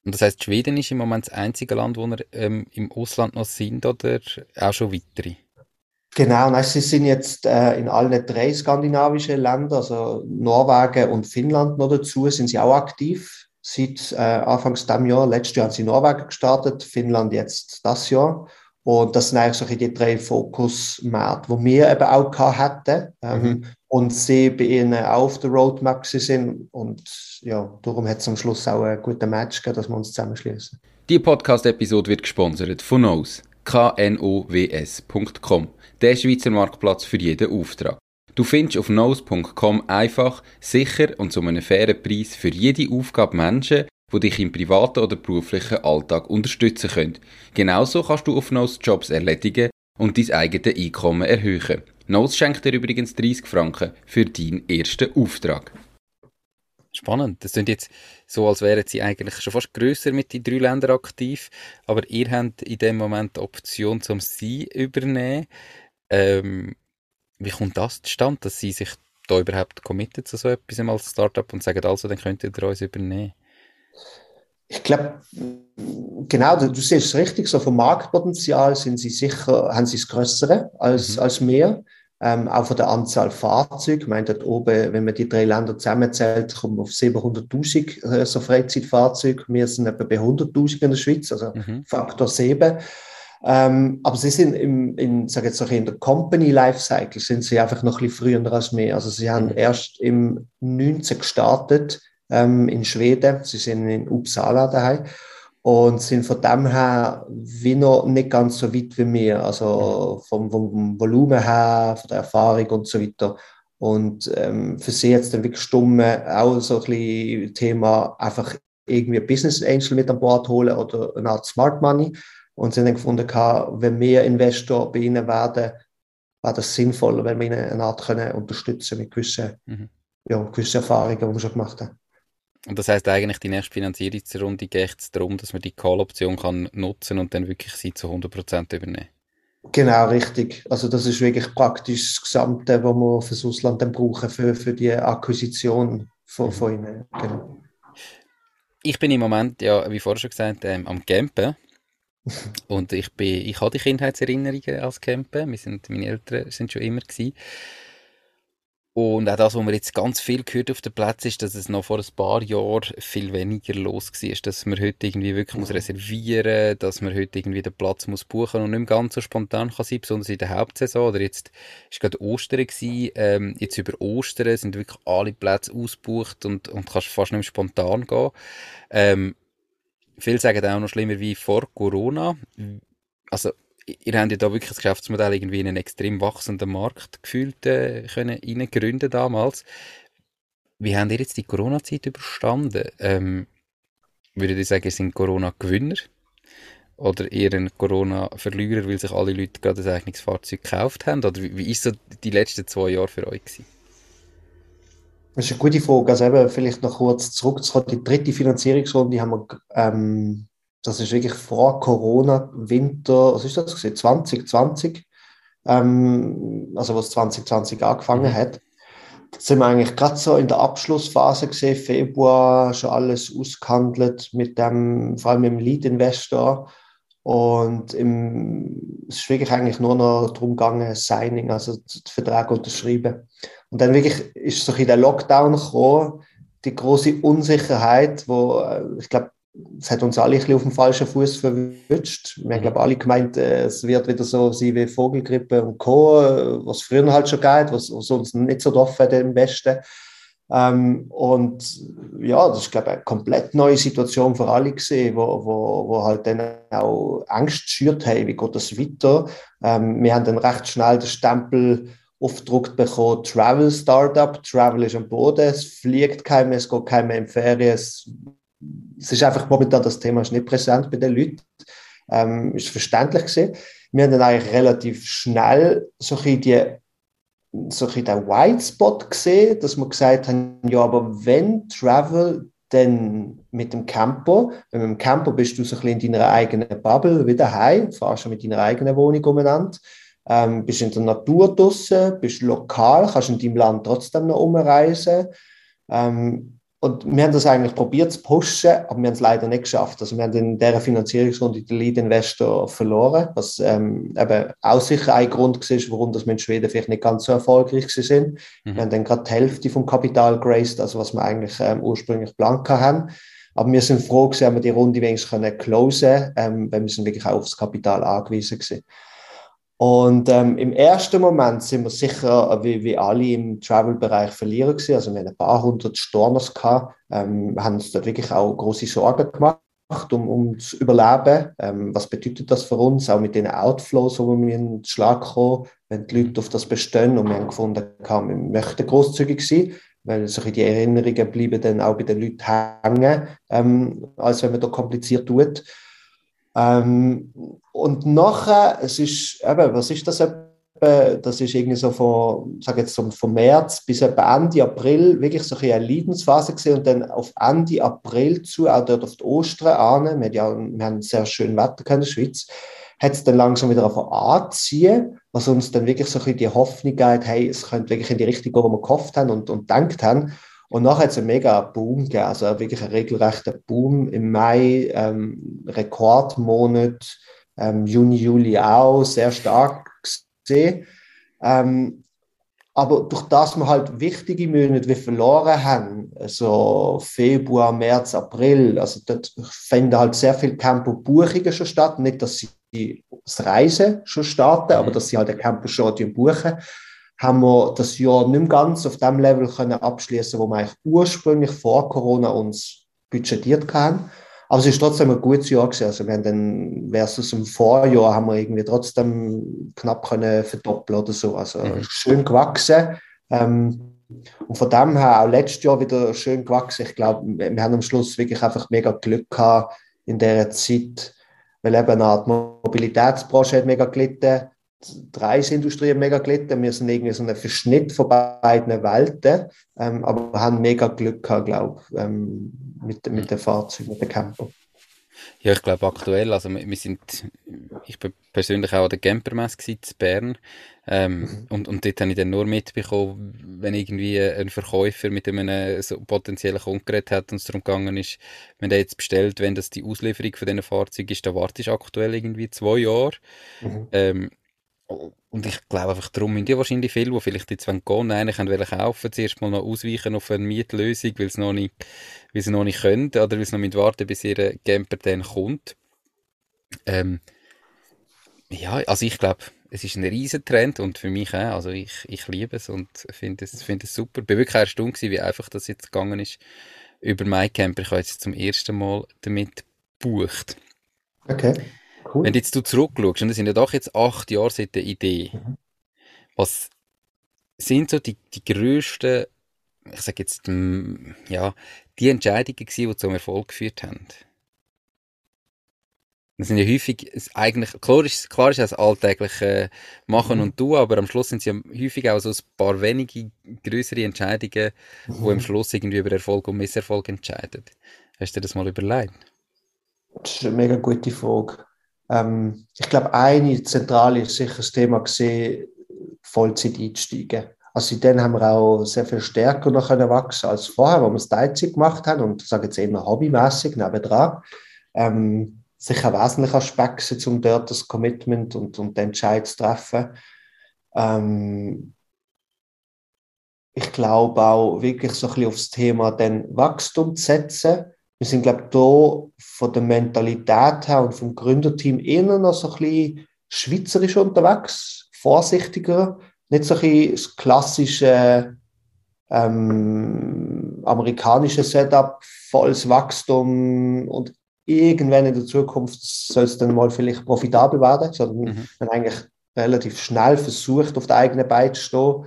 Und das heißt, Schweden ist im Moment das einzige Land, wo wir ähm, im Ausland noch sind oder auch schon weitere? Genau, nein, sie sind jetzt äh, in allen drei skandinavischen Ländern, also Norwegen und Finnland noch dazu, sind sie auch aktiv. Seit äh, Anfangs diesem Jahr, letztes Jahr haben sie Norwegen gestartet, Finnland jetzt das Jahr. Und das sind eigentlich so die drei Fokusmärkte, die wir eben auch hatten ähm, mhm. und sie bei ihnen auch auf der Roadmap sind. Und ja, darum hat es am Schluss auch einen guten Match gegeben, dass wir uns zusammenschließen. Die Podcast-Episode wird gesponsert von Knows, knows.com, der Schweizer Marktplatz für jeden Auftrag. Du findest auf nose.com einfach, sicher und zu einem fairen Preis für jede Aufgabe Menschen, die dich im privaten oder beruflichen Alltag unterstützen können. Genauso kannst du auf Nose Jobs erledigen und dein eigenes Einkommen erhöhen. Nose schenkt dir übrigens 30 Franken für deinen ersten Auftrag. Spannend. Das sind jetzt so, als wären sie eigentlich schon fast grösser mit den drei Ländern aktiv, aber ihr habt in dem Moment die Option, zum sie übernehmen. Ähm, wie kommt das zustande, dass sie sich da überhaupt committen zu so etwas als Startup und sagen, also, dann könnt ihr uns übernehmen? Ich glaube, genau, du, du siehst es richtig, so vom Marktpotenzial sind sie sicher, haben sie das Größere als, mhm. als mehr. Ähm, auch von der Anzahl Fahrzeuge. Ich meine, dort oben, wenn man die drei Länder zusammenzählt, kommen auf 700.000 äh, so Freizeitfahrzeuge. Wir sind etwa bei 100.000 in der Schweiz, also mhm. Faktor 7. Ähm, aber sie sind im, in, sag jetzt auch in der Company Lifecycle sind sie einfach noch ein bisschen früher als mehr. Also sie haben mhm. erst im 19 gestartet ähm, in Schweden. Sie sind in Uppsala daheim und sind von dem her wie noch nicht ganz so weit wie wir. Also vom, vom Volumen her, von der Erfahrung und so weiter. Und ähm, für sie jetzt dann wirklich stumme auch so ein bisschen Thema einfach irgendwie Business Angel mit an Bord holen oder eine Art Smart Money. Und sie haben dann gefunden, wenn wir Investor bei ihnen werden, wäre das sinnvoller, wenn wir ihnen eine Art können unterstützen mit gewissen, mhm. ja, gewissen Erfahrungen, die wir schon gemacht haben. Und das heißt eigentlich, die nächste Finanzierungsrunde geht es darum, dass man die Call-Option kann nutzen und dann wirklich sie zu 100% übernehmen. Genau, richtig. Also das ist wirklich praktisch das Gesamte, was wir fürs Ausland dann brauchen für, für die Akquisition von, von ihnen. Genau. Ich bin im Moment, ja, wie vorher schon gesagt, ähm, am Campen. Und ich, bin, ich habe die Kindheitserinnerungen als Campen. Wir sind, meine Eltern sind schon immer gewesen. Und auch das, was man jetzt ganz viel gehört auf den Plätzen, ist, dass es noch vor ein paar Jahren viel weniger los war. Dass man heute irgendwie wirklich muss reservieren muss, dass man heute irgendwie den Platz muss buchen und nicht mehr ganz so spontan kann sein, besonders in der Hauptsaison. Oder jetzt war gerade Ostern, gewesen, ähm, jetzt über Ostern sind wirklich alle Plätze ausgebucht und, und kannst fast nicht mehr spontan gehen. Ähm, viele sagen auch noch schlimmer wie vor Corona. Also ihr habt ja da wirklich das Geschäftsmodell irgendwie in einen extrem wachsenden Markt gefühlt äh, können damals. Wie habt ihr jetzt die Corona-Zeit überstanden? Ähm, würdet ihr sagen, ihr sind Corona-Gewinner? Oder eher ein Corona-Verlierer, weil sich alle Leute gerade ein eigenes Fahrzeug gekauft haben? Oder wie, wie so die letzten zwei Jahre für euch gewesen? Das ist eine gute Frage. Also eben vielleicht noch kurz zurückzukommen. Die dritte Finanzierungsrunde haben wir ähm, das ist wirklich vor Corona, Winter, was ist das? 2020, ähm, also was 2020 angefangen mhm. hat. Da sind wir eigentlich gerade so in der Abschlussphase gesehen, Februar, schon alles ausgehandelt mit dem, vor allem mit dem Lead-Investor. Und im, es ist wirklich eigentlich nur noch darum gegangen, Signing, also den Vertrag unterschreiben. Und dann wirklich ist so in der Lockdown gekommen, die große Unsicherheit, wo äh, ich glaube, es hat uns alle ein bisschen auf dem falschen Fuß verwünscht. Wir haben, glaube alle gemeint, äh, es wird wieder so sein wie Vogelgrippe und Co., äh, was früher halt schon geht, was, was uns nicht so doof hat im Westen. Ähm, und ja, das ist, glaube ich, eine komplett neue Situation für alle gesehen, wo, wo, wo halt dann auch Angst schürt, hey, wie geht das weiter? Ähm, wir haben dann recht schnell den Stempel aufgedruckt bekommen, Travel Startup, Travel ist am Boden, es fliegt keiner, es geht keiner in Ferien, es es ist einfach momentan das Thema ist nicht präsent bei den Leuten. Ähm, ist verständlich gesehen. Wir haben dann eigentlich relativ schnell so ein die so den White Spot gesehen, dass wir gesagt haben, ja, aber wenn Travel, dann mit dem Camper. Wenn du im Camper bist, du so ein bisschen in deiner eigenen Bubble wieder heim, fahrst schon mit deiner eigenen Wohnung umeinander, ähm, bist in der Natur draussen, bist lokal, kannst in deinem Land trotzdem noch umreisen. Ähm, und wir haben das eigentlich probiert zu pushen, aber wir haben es leider nicht geschafft. Also wir haben in dieser Finanzierungsrunde den Lead-Investor verloren, was ähm, eben auch sicher ein Grund war, warum das wir in Schweden vielleicht nicht ganz so erfolgreich sind. Mhm. Wir haben dann gerade die Hälfte vom Kapital geraced, also was wir eigentlich ähm, ursprünglich blank haben. Aber wir sind froh, dass wir die Runde wenigstens können closen, ähm, weil wir sind wirklich auch aufs Kapital angewiesen gewesen. Und ähm, im ersten Moment sind wir sicher, wie, wie alle im Travel-Bereich verlieren gewesen. Also wir haben ein paar hundert Storners gehabt, ähm, haben uns dort wirklich auch große Sorgen gemacht. um, um zu überleben. Ähm, was bedeutet das für uns? Auch mit den Outflows, wo wir in den Schlag kommen, wenn die Leute auf das bestehen. Und wir haben gefunden, wir möchten großzügig sein, weil solche die Erinnerungen bleiben dann auch bei den Leuten hängen, ähm, als wenn man da kompliziert tut. Ähm, und nachher, es ist, eben, was ist das? Das ist irgendwie so von, sag jetzt so von März bis etwa Ende April wirklich so eine Leidensphase gesehen und dann auf Ende April zu, auch dort auf die Ostern an, wir, ja, wir haben sehr schön Wetter in der Schweiz, hat es dann langsam wieder anziehen, was uns dann wirklich so ein die Hoffnung gibt, hey, es könnte wirklich in die Richtung gehen, wo wir gehofft haben und, und gedacht haben. Und nachher hat es einen mega Boom gegeben, also wirklich einen regelrechten Boom im Mai, ähm, Rekordmonat, ähm, Juni, Juli auch, sehr stark gesehen. Ähm, aber durch das wir halt wichtige Monate wie verloren haben, also Februar, März, April, also dort finden halt sehr viele Campo-Buchungen schon statt. Nicht, dass sie das Reisen schon starten, mhm. aber dass sie halt den Campo schon buchen haben wir das Jahr nicht mehr ganz auf dem Level können abschließen, wo wir eigentlich ursprünglich vor Corona uns budgetiert haben. Aber es ist trotzdem ein gutes Jahr gewesen. Also wir haben dann versus im Vorjahr haben wir irgendwie trotzdem knapp können verdoppeln oder so. Also mhm. schön gewachsen. Ähm, und von dem her auch letztes Jahr wieder schön gewachsen. Ich glaube, wir haben am Schluss wirklich einfach mega Glück gehabt in der Zeit, weil eben eine Art Mobilitätsbranche hat mega gelitten hat mega gelitten. Wir sind irgendwie so ein Verschnitt von beiden Welten, ähm, aber wir haben mega Glück gehabt, glaube ich, ähm, mit, mit den Fahrzeugen, mit den Camper. Ja, ich glaube aktuell, also wir, wir sind, ich bin persönlich auch an der Campermesse in Bern ähm, mhm. und, und dort habe ich dann nur mitbekommen, wenn irgendwie ein Verkäufer mit einem so potenziellen Kunden geredet hat und es darum gegangen ist, wenn der jetzt bestellt, wenn das die Auslieferung von diesen Fahrzeugen ist, dann wartest du aktuell irgendwie zwei Jahre. Mhm. Ähm, und ich glaube einfach, darum müssen die wahrscheinlich viele, die vielleicht jetzt gehen wollen, eigentlich wollen kaufen, zuerst mal noch ausweichen auf eine Mietlösung, weil sie noch nicht, weil sie noch nicht können oder weil sie noch warten bis ihr Camper dann kommt. Ähm, ja, also ich glaube, es ist ein riesen Trend und für mich auch. Also ich, ich liebe es und finde es, find es super. Ich war wirklich erstaunt, wie einfach das jetzt gegangen ist über MyCamper. Ich habe jetzt zum ersten Mal damit gebucht. Okay. Cool. Wenn jetzt du zurückschaust, und das sind ja doch jetzt acht Jahre seit der Idee, mhm. was sind so die, die grössten, ich sage jetzt, ja, die Entscheidungen gewesen, die zum Erfolg geführt haben? Das sind ja häufig, eigentlich, klar ist, klar ist das alltägliche Machen mhm. und Tun, aber am Schluss sind es ja häufig auch so ein paar wenige größere Entscheidungen, mhm. die am Schluss irgendwie über Erfolg und Misserfolg entscheiden. Hast du dir das mal überlegt? Das ist eine mega gute Frage. Ähm, ich glaube, eine zentrale ist sicher das Thema gesehen, Vollzeit einsteigen. Also seitdem haben wir auch sehr viel stärker noch wachsen als vorher, wo wir es Teilzeit gemacht haben und sage jetzt eher hobbymäßig nebendran. Ähm, sicher ein wesentlicher Aspekt, um dort das Commitment und, und den Entscheid zu treffen. Ähm, ich glaube auch wirklich so ein bisschen aufs Thema den Wachstum zu setzen wir sind, glaube ich, da von der Mentalität her und vom Gründerteam eher noch so ein bisschen schweizerisch unterwegs, vorsichtiger, nicht so ein bisschen das klassische ähm, amerikanische Setup, volles Wachstum und irgendwann in der Zukunft soll es dann mal vielleicht profitabel werden, sondern mhm. man eigentlich relativ schnell versucht, auf der eigenen Beine zu stehen.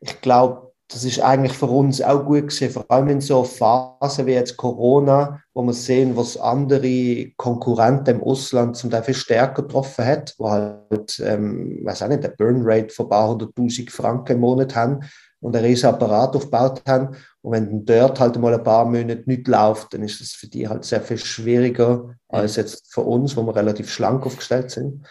Ich glaube, das ist eigentlich für uns auch gut gewesen, vor allem in so Phasen wie jetzt Corona, wo wir sehen, was andere Konkurrenten im Ausland zum Teil viel stärker getroffen hat, wo halt, ähm, weiß auch nicht, der Burn Rate von ein paar hunderttausend Franken im Monat haben und ein riesen Apparat aufgebaut haben. Und wenn dort halt mal ein paar Monate nicht läuft, dann ist das für die halt sehr viel schwieriger als jetzt für uns, wo wir relativ schlank aufgestellt sind.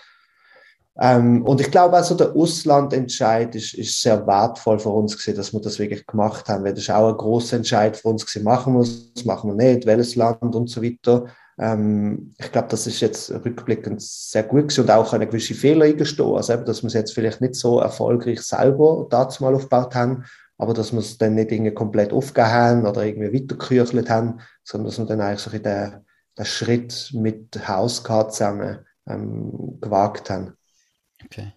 Ähm, und ich glaube, also der Auslandentscheid ist, ist sehr wertvoll für uns gewesen, dass wir das wirklich gemacht haben, weil das ist auch ein großer Entscheid für uns gewesen, machen wir es, machen wir nicht, welches Land und so weiter. Ähm, ich glaube, das ist jetzt rückblickend sehr gut gewesen und auch eine gewisse Fehler eingestehen, also eben, dass wir es jetzt vielleicht nicht so erfolgreich selber dazu mal aufgebaut haben, aber dass wir es dann nicht irgendwie komplett aufgegeben haben oder irgendwie weitergeküchelt haben, sondern dass wir dann eigentlich so den, den Schritt mit Hauskart zusammen ähm, gewagt haben. Okay.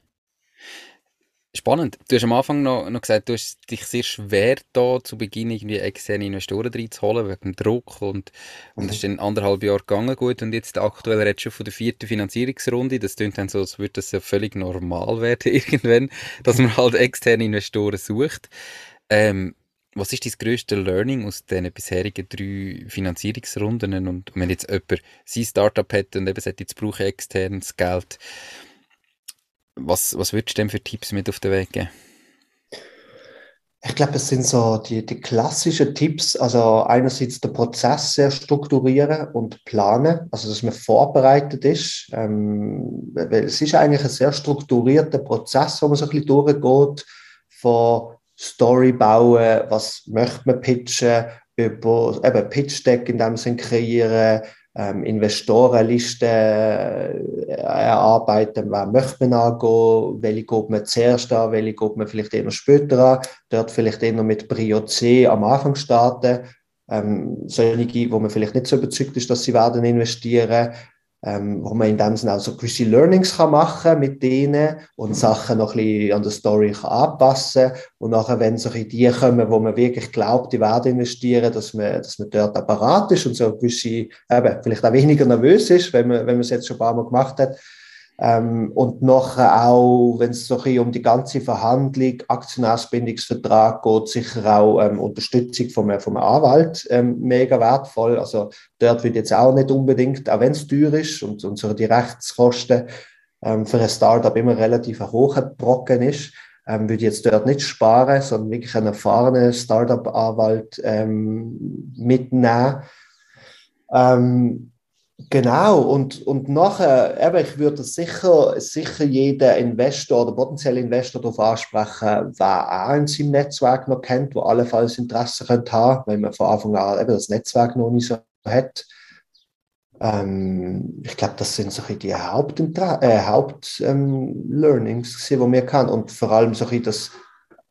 Spannend. Du hast am Anfang noch, noch gesagt, du hast dich sehr schwer da zu Beginn irgendwie externe Investoren reinzuholen wegen dem Druck und, und das ist dann anderthalb Jahre gegangen gut und jetzt aktuell redest du von der vierten Finanzierungsrunde. Das klingt dann so, als würde das ja völlig normal werden irgendwann, dass man halt externe Investoren sucht. Ähm, was ist dein grösste Learning aus den bisherigen drei Finanzierungsrunden? Und wenn jetzt jemand sein Startup hat und eben sagt, jetzt brauche ich externes Geld, was, was würdest du denn für Tipps mit auf den Weg geben? Ich glaube, es sind so die, die klassischen Tipps. Also einerseits den Prozess sehr strukturieren und planen, also dass man vorbereitet ist. Ähm, weil es ist eigentlich ein sehr strukturierter Prozess, wo man so ein bisschen durchgeht von Story bauen, was möchte man pitchen, über eben Pitch Deck in dem Sinn kreieren, ähm, Investorenlisten äh, erarbeiten, wer möchte man angehen, welche geht man zuerst an, welche geht man vielleicht eher später an, dort vielleicht eher mit Prio C am Anfang starten, ähm, solche, wo man vielleicht nicht so überzeugt ist, dass sie werden investieren, ähm, wo man in dem Sinne auch so gewisse Learnings kann machen mit denen und Sachen noch ein bisschen an der Story kann anpassen. Und nachher, wenn so die kommen, wo man wirklich glaubt, die werden investieren, dass man, dass man dort apparat ist und so gewisse, eben, vielleicht auch weniger nervös ist, wenn man, wenn man es jetzt schon ein paar Mal gemacht hat, ähm, und nachher auch, wenn es so um die ganze Verhandlung, Aktionärsbindungsvertrag geht, sicher auch ähm, Unterstützung vom, vom Anwalt ähm, mega wertvoll. Also dort wird jetzt auch nicht unbedingt, auch wenn es teuer ist und unsere die Rechtskosten ähm, für ein Startup immer relativ ein hoher Brocken ist, ähm, würde jetzt dort nicht sparen, sondern wirklich einen erfahrenen Startup-Anwalt ähm, mitnehmen. Genau, und, und nachher, eben, ich würde sicher, sicher jeden Investor oder potenziellen Investor darauf ansprechen, wer auch in seinem Netzwerk noch kennt, wo allenfalls Interesse könnte haben, wenn man von Anfang an eben das Netzwerk noch nicht so hat. Ähm, ich glaube, das sind so die Hauptlearnings, äh, Haupt, ähm, die wir kann und vor allem so das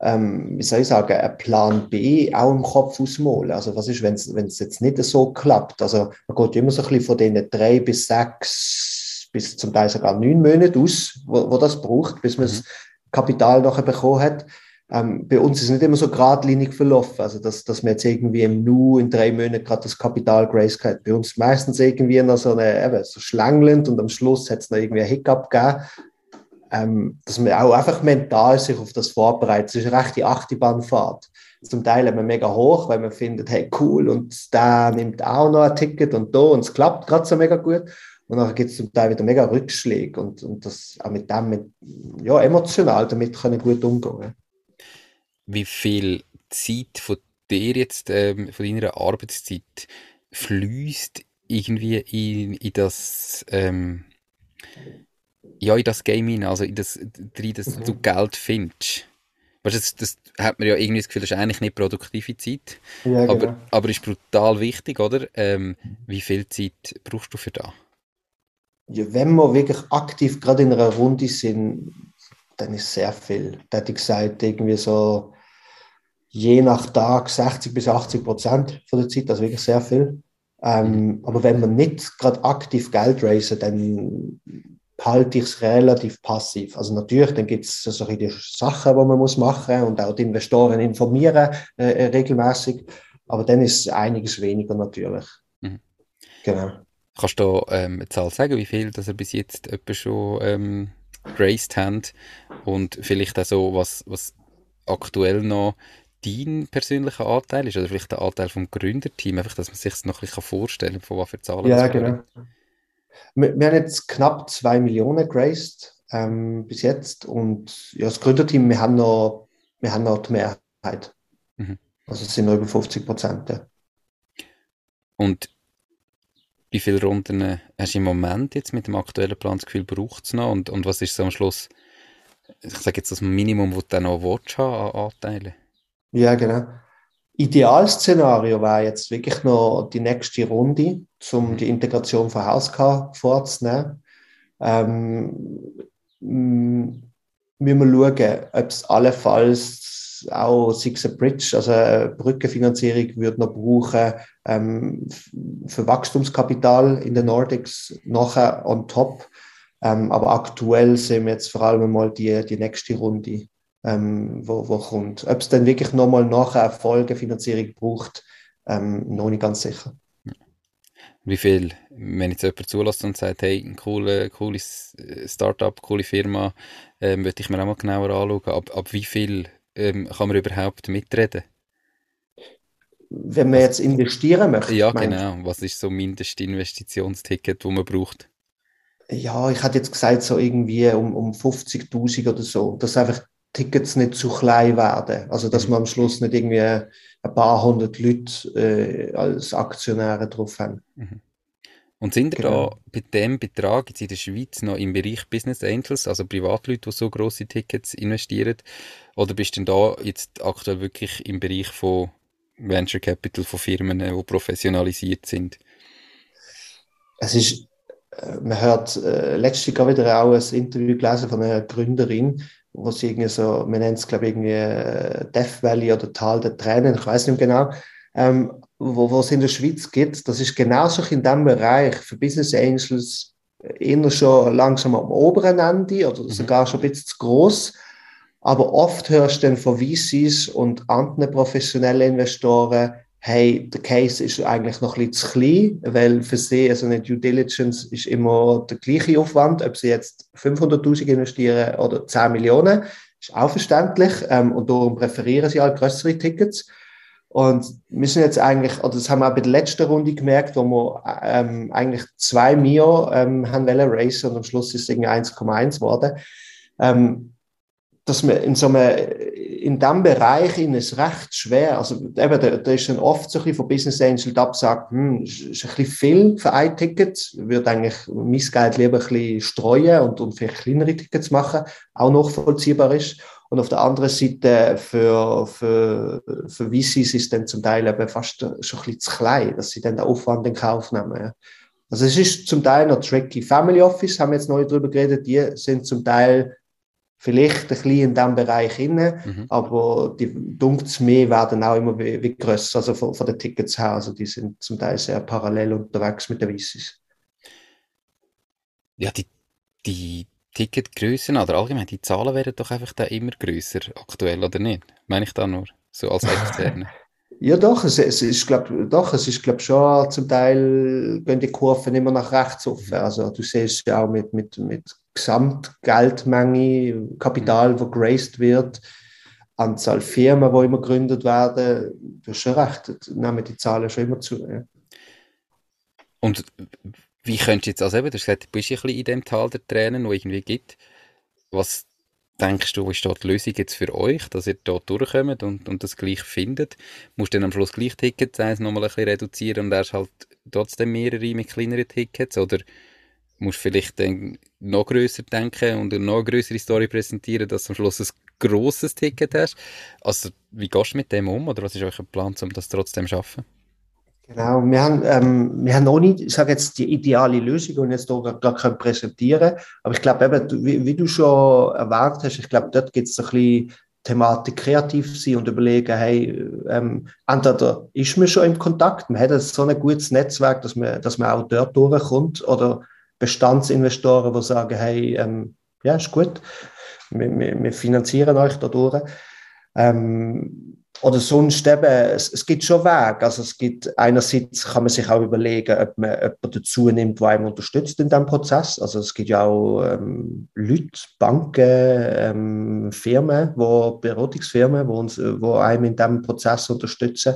ähm, wie soll ich sagen, ein Plan B auch im Kopf ausmalen. Also was ist, wenn es jetzt nicht so klappt? Also man geht immer so ein bisschen von den drei bis sechs bis zum Teil sogar neun Monate aus, wo, wo das braucht, bis man mhm. das Kapital nachher bekommen hat. Ähm, bei uns ist es nicht immer so geradlinig verlaufen, also dass, dass man jetzt irgendwie im Nu in drei Monaten gerade das Kapital Grace hat. Bei uns meistens irgendwie noch so eine, eben, so schlängelnd und am Schluss hat es noch irgendwie ein Hiccup gegeben ähm, dass man auch einfach mental sich auf das vorbereitet. Es ist eine rechte Achterbahnfahrt. Zum Teil wir mega hoch, weil man findet, hey cool, und der nimmt auch noch ein Ticket und da, und es klappt gerade so mega gut. Und dann gibt es zum Teil wieder mega Rückschläge und, und das auch mit dem, mit, ja, emotional damit können gut umgehen. Wie viel Zeit von dir jetzt, ähm, von deiner Arbeitszeit, fließt irgendwie in, in das ähm, ja, in das Game hinein, also in das, rein, dass mhm. du Geld findest. Weißt, das, das hat man ja irgendwie das Gefühl, das ist eigentlich nicht produktive Zeit, ja, genau. aber, aber ist brutal wichtig, oder? Ähm, wie viel Zeit brauchst du für das? Ja, wenn wir wirklich aktiv gerade in einer Runde sind, dann ist sehr viel. Da hätte ich gesagt, irgendwie so je nach Tag 60 bis 80 Prozent von der Zeit, also wirklich sehr viel. Ähm, mhm. aber wenn wir nicht gerade aktiv Geld raisen, dann halte ich es relativ passiv. Also natürlich, dann gibt es so die Sachen, die man muss machen und auch die Investoren informieren äh, äh, regelmäßig. Aber dann ist es einiges weniger natürlich. Mhm. Genau. Kannst du ähm, eine Zahl sagen, wie viel dass er bis jetzt etwa schon ähm, graced hat und vielleicht auch so, was, was aktuell noch dein persönlicher Anteil ist oder vielleicht der Anteil vom Gründerteam, einfach, dass man sich das noch ein bisschen vorstellen kann, von was für Zahlen Ja, genau. Wäre. Wir, wir haben jetzt knapp zwei Millionen graced ähm, bis jetzt und ja, das Gründerteam, wir haben noch, wir haben noch die Mehrheit. Mhm. Also es sind noch über 50 Prozent. Und wie viele Runden hast du im Moment jetzt mit dem aktuellen Plan das Gefühl, braucht es noch? Und, und was ist so am Schluss, ich sage jetzt das Minimum, das du dann noch willst, an Anteilen? Ja, genau. Idealszenario wäre jetzt wirklich noch die nächste Runde, um die Integration von Hauskar vorzunehmen. Ähm, müssen wir schauen, ob es allenfalls auch Six a Bridge, also eine Brückenfinanzierung, würde noch brauchen ähm, für Wachstumskapital in den Nordics nachher on top. Ähm, aber aktuell sehen wir jetzt vor allem mal die, die nächste Runde ähm, wo, wo kommt. Ob es dann wirklich nochmal nachher eine Folgefinanzierung braucht, ähm, noch nicht ganz sicher. Wie viel, wenn jetzt jemand zulässt und sagt, hey, ein coole, cooles Startup, coole Firma, ähm, würde ich mir auch mal genauer anschauen, ab, ab wie viel ähm, kann man überhaupt mitreden? Wenn man jetzt investieren möchte. Ja, genau. Was ist so ein Mindestinvestitionsticket, das man braucht? Ja, ich hätte jetzt gesagt, so irgendwie um, um 50.000 oder so, dass einfach Tickets nicht zu klein werden. Also, dass mhm. man am Schluss nicht irgendwie ein paar hundert Leute äh, als Aktionäre drauf haben. Mhm. Und sind genau. da bei dem Betrag jetzt in der Schweiz noch im Bereich Business Angels, also Privatleute, die so grosse Tickets investieren? Oder bist du denn da jetzt aktuell wirklich im Bereich von Venture Capital, von Firmen, die professionalisiert sind? Es ist, äh, man hört äh, letztens wieder auch ein Interview gelesen von einer Gründerin, wo sie irgendwie so, man nennt es glaube ich irgendwie äh, Death Valley oder Tal der Tränen, ich weiß nicht genau, ähm, wo, wo es in der Schweiz gibt. Das ist genauso in diesem Bereich für Business Angels eher schon langsam am oberen Ende oder mhm. sogar schon ein bisschen zu groß. Aber oft hörst du dann von VCs und anderen professionellen Investoren, hey, der Case ist eigentlich noch ein bisschen zu klein, weil für sie, also eine Due Diligence ist immer der gleiche Aufwand, ob sie jetzt 500.000 investieren oder 10 Millionen, ist auch verständlich ähm, und darum präferieren sie halt größere Tickets. Und wir sind jetzt eigentlich, oder das haben wir auch bei der letzten Runde gemerkt, wo wir ähm, eigentlich zwei Mio ähm, haben wollen racen und am Schluss ist es irgendwie 1,1 geworden. Ähm, dass man in so einem, in diesem Bereich in es recht schwer, also eben, da, da ist dann oft so ein bisschen von Business Angel die Absage, hm, ist, ist ein bisschen viel für ein Ticket, würde eigentlich mein Geld lieber ein bisschen streuen und, und vielleicht kleinere Tickets machen, auch nachvollziehbar ist. Und auf der anderen Seite für, für, für VCs ist dann zum Teil eben fast schon ein bisschen zu klein, dass sie dann den Aufwand in Kauf nehmen. Also es ist zum Teil noch tricky. Family Office haben wir jetzt neu darüber geredet, die sind zum Teil vielleicht ein bisschen in diesem Bereich inne, mhm. aber die dunkelts mehr werden auch immer wie, wie grösser, also von, von den Tickets her, also die sind zum Teil sehr parallel unterwegs mit den Visis. Ja, die, die Ticketgrößen oder allgemein die Zahlen werden doch einfach da immer größer aktuell oder nicht? Meine ich da nur so als Externe? Ja, doch, es, es ist, glaube doch, es ist, glaube schon zum Teil gehen die Kurven immer nach rechts offen. Also du siehst ja auch mit, mit, mit Gesamtgeldmenge, Kapital, mhm. wo geraced wird, Anzahl Firmen, die immer gegründet werden, du hast schon recht, nehmen die Zahlen schon immer zu. Ja. Und wie könntest du jetzt, also eben, du hast gesagt, du bist ein bisschen in dem Tal der Tränen, wo irgendwie gibt. Was denkst du, ist da die Lösung jetzt für euch, dass ihr da durchkommt und, und das gleich findet? Musst du dann am Schluss gleich Ticket-Size nochmal ein bisschen reduzieren und erst halt trotzdem mehrere mit kleineren Tickets? Oder musst du vielleicht dann noch grösser denken und eine noch größere Story präsentieren, dass du am Schluss ein grosses Ticket hast? Also, wie gehst du mit dem um oder was ist euer Plan, um das trotzdem zu schaffen? Genau, wir haben, ähm, wir haben noch nicht, ich sage jetzt, die ideale Lösung und jetzt hier gerade präsentieren aber ich glaube eben, wie, wie, du schon erwartet hast, ich glaube, dort gibt es ein bisschen Thematik kreativ sein und überlegen, hey, ähm, entweder ist man schon im Kontakt, man hat so ein gutes Netzwerk, dass man, dass man auch dort durchkommt oder Bestandsinvestoren, die sagen, hey, ähm, ja, ist gut, wir, wir, wir finanzieren euch dadurch. Ähm, oder sonst eben, es, es gibt schon Wege. Also es gibt, einerseits kann man sich auch überlegen, ob man jemanden dazu nimmt, der einem unterstützt in diesem Prozess. Also es gibt ja auch ähm, Leute, Banken, ähm, Firmen, wo, Beratungsfirmen, die uns, wo einem in diesem Prozess unterstützen.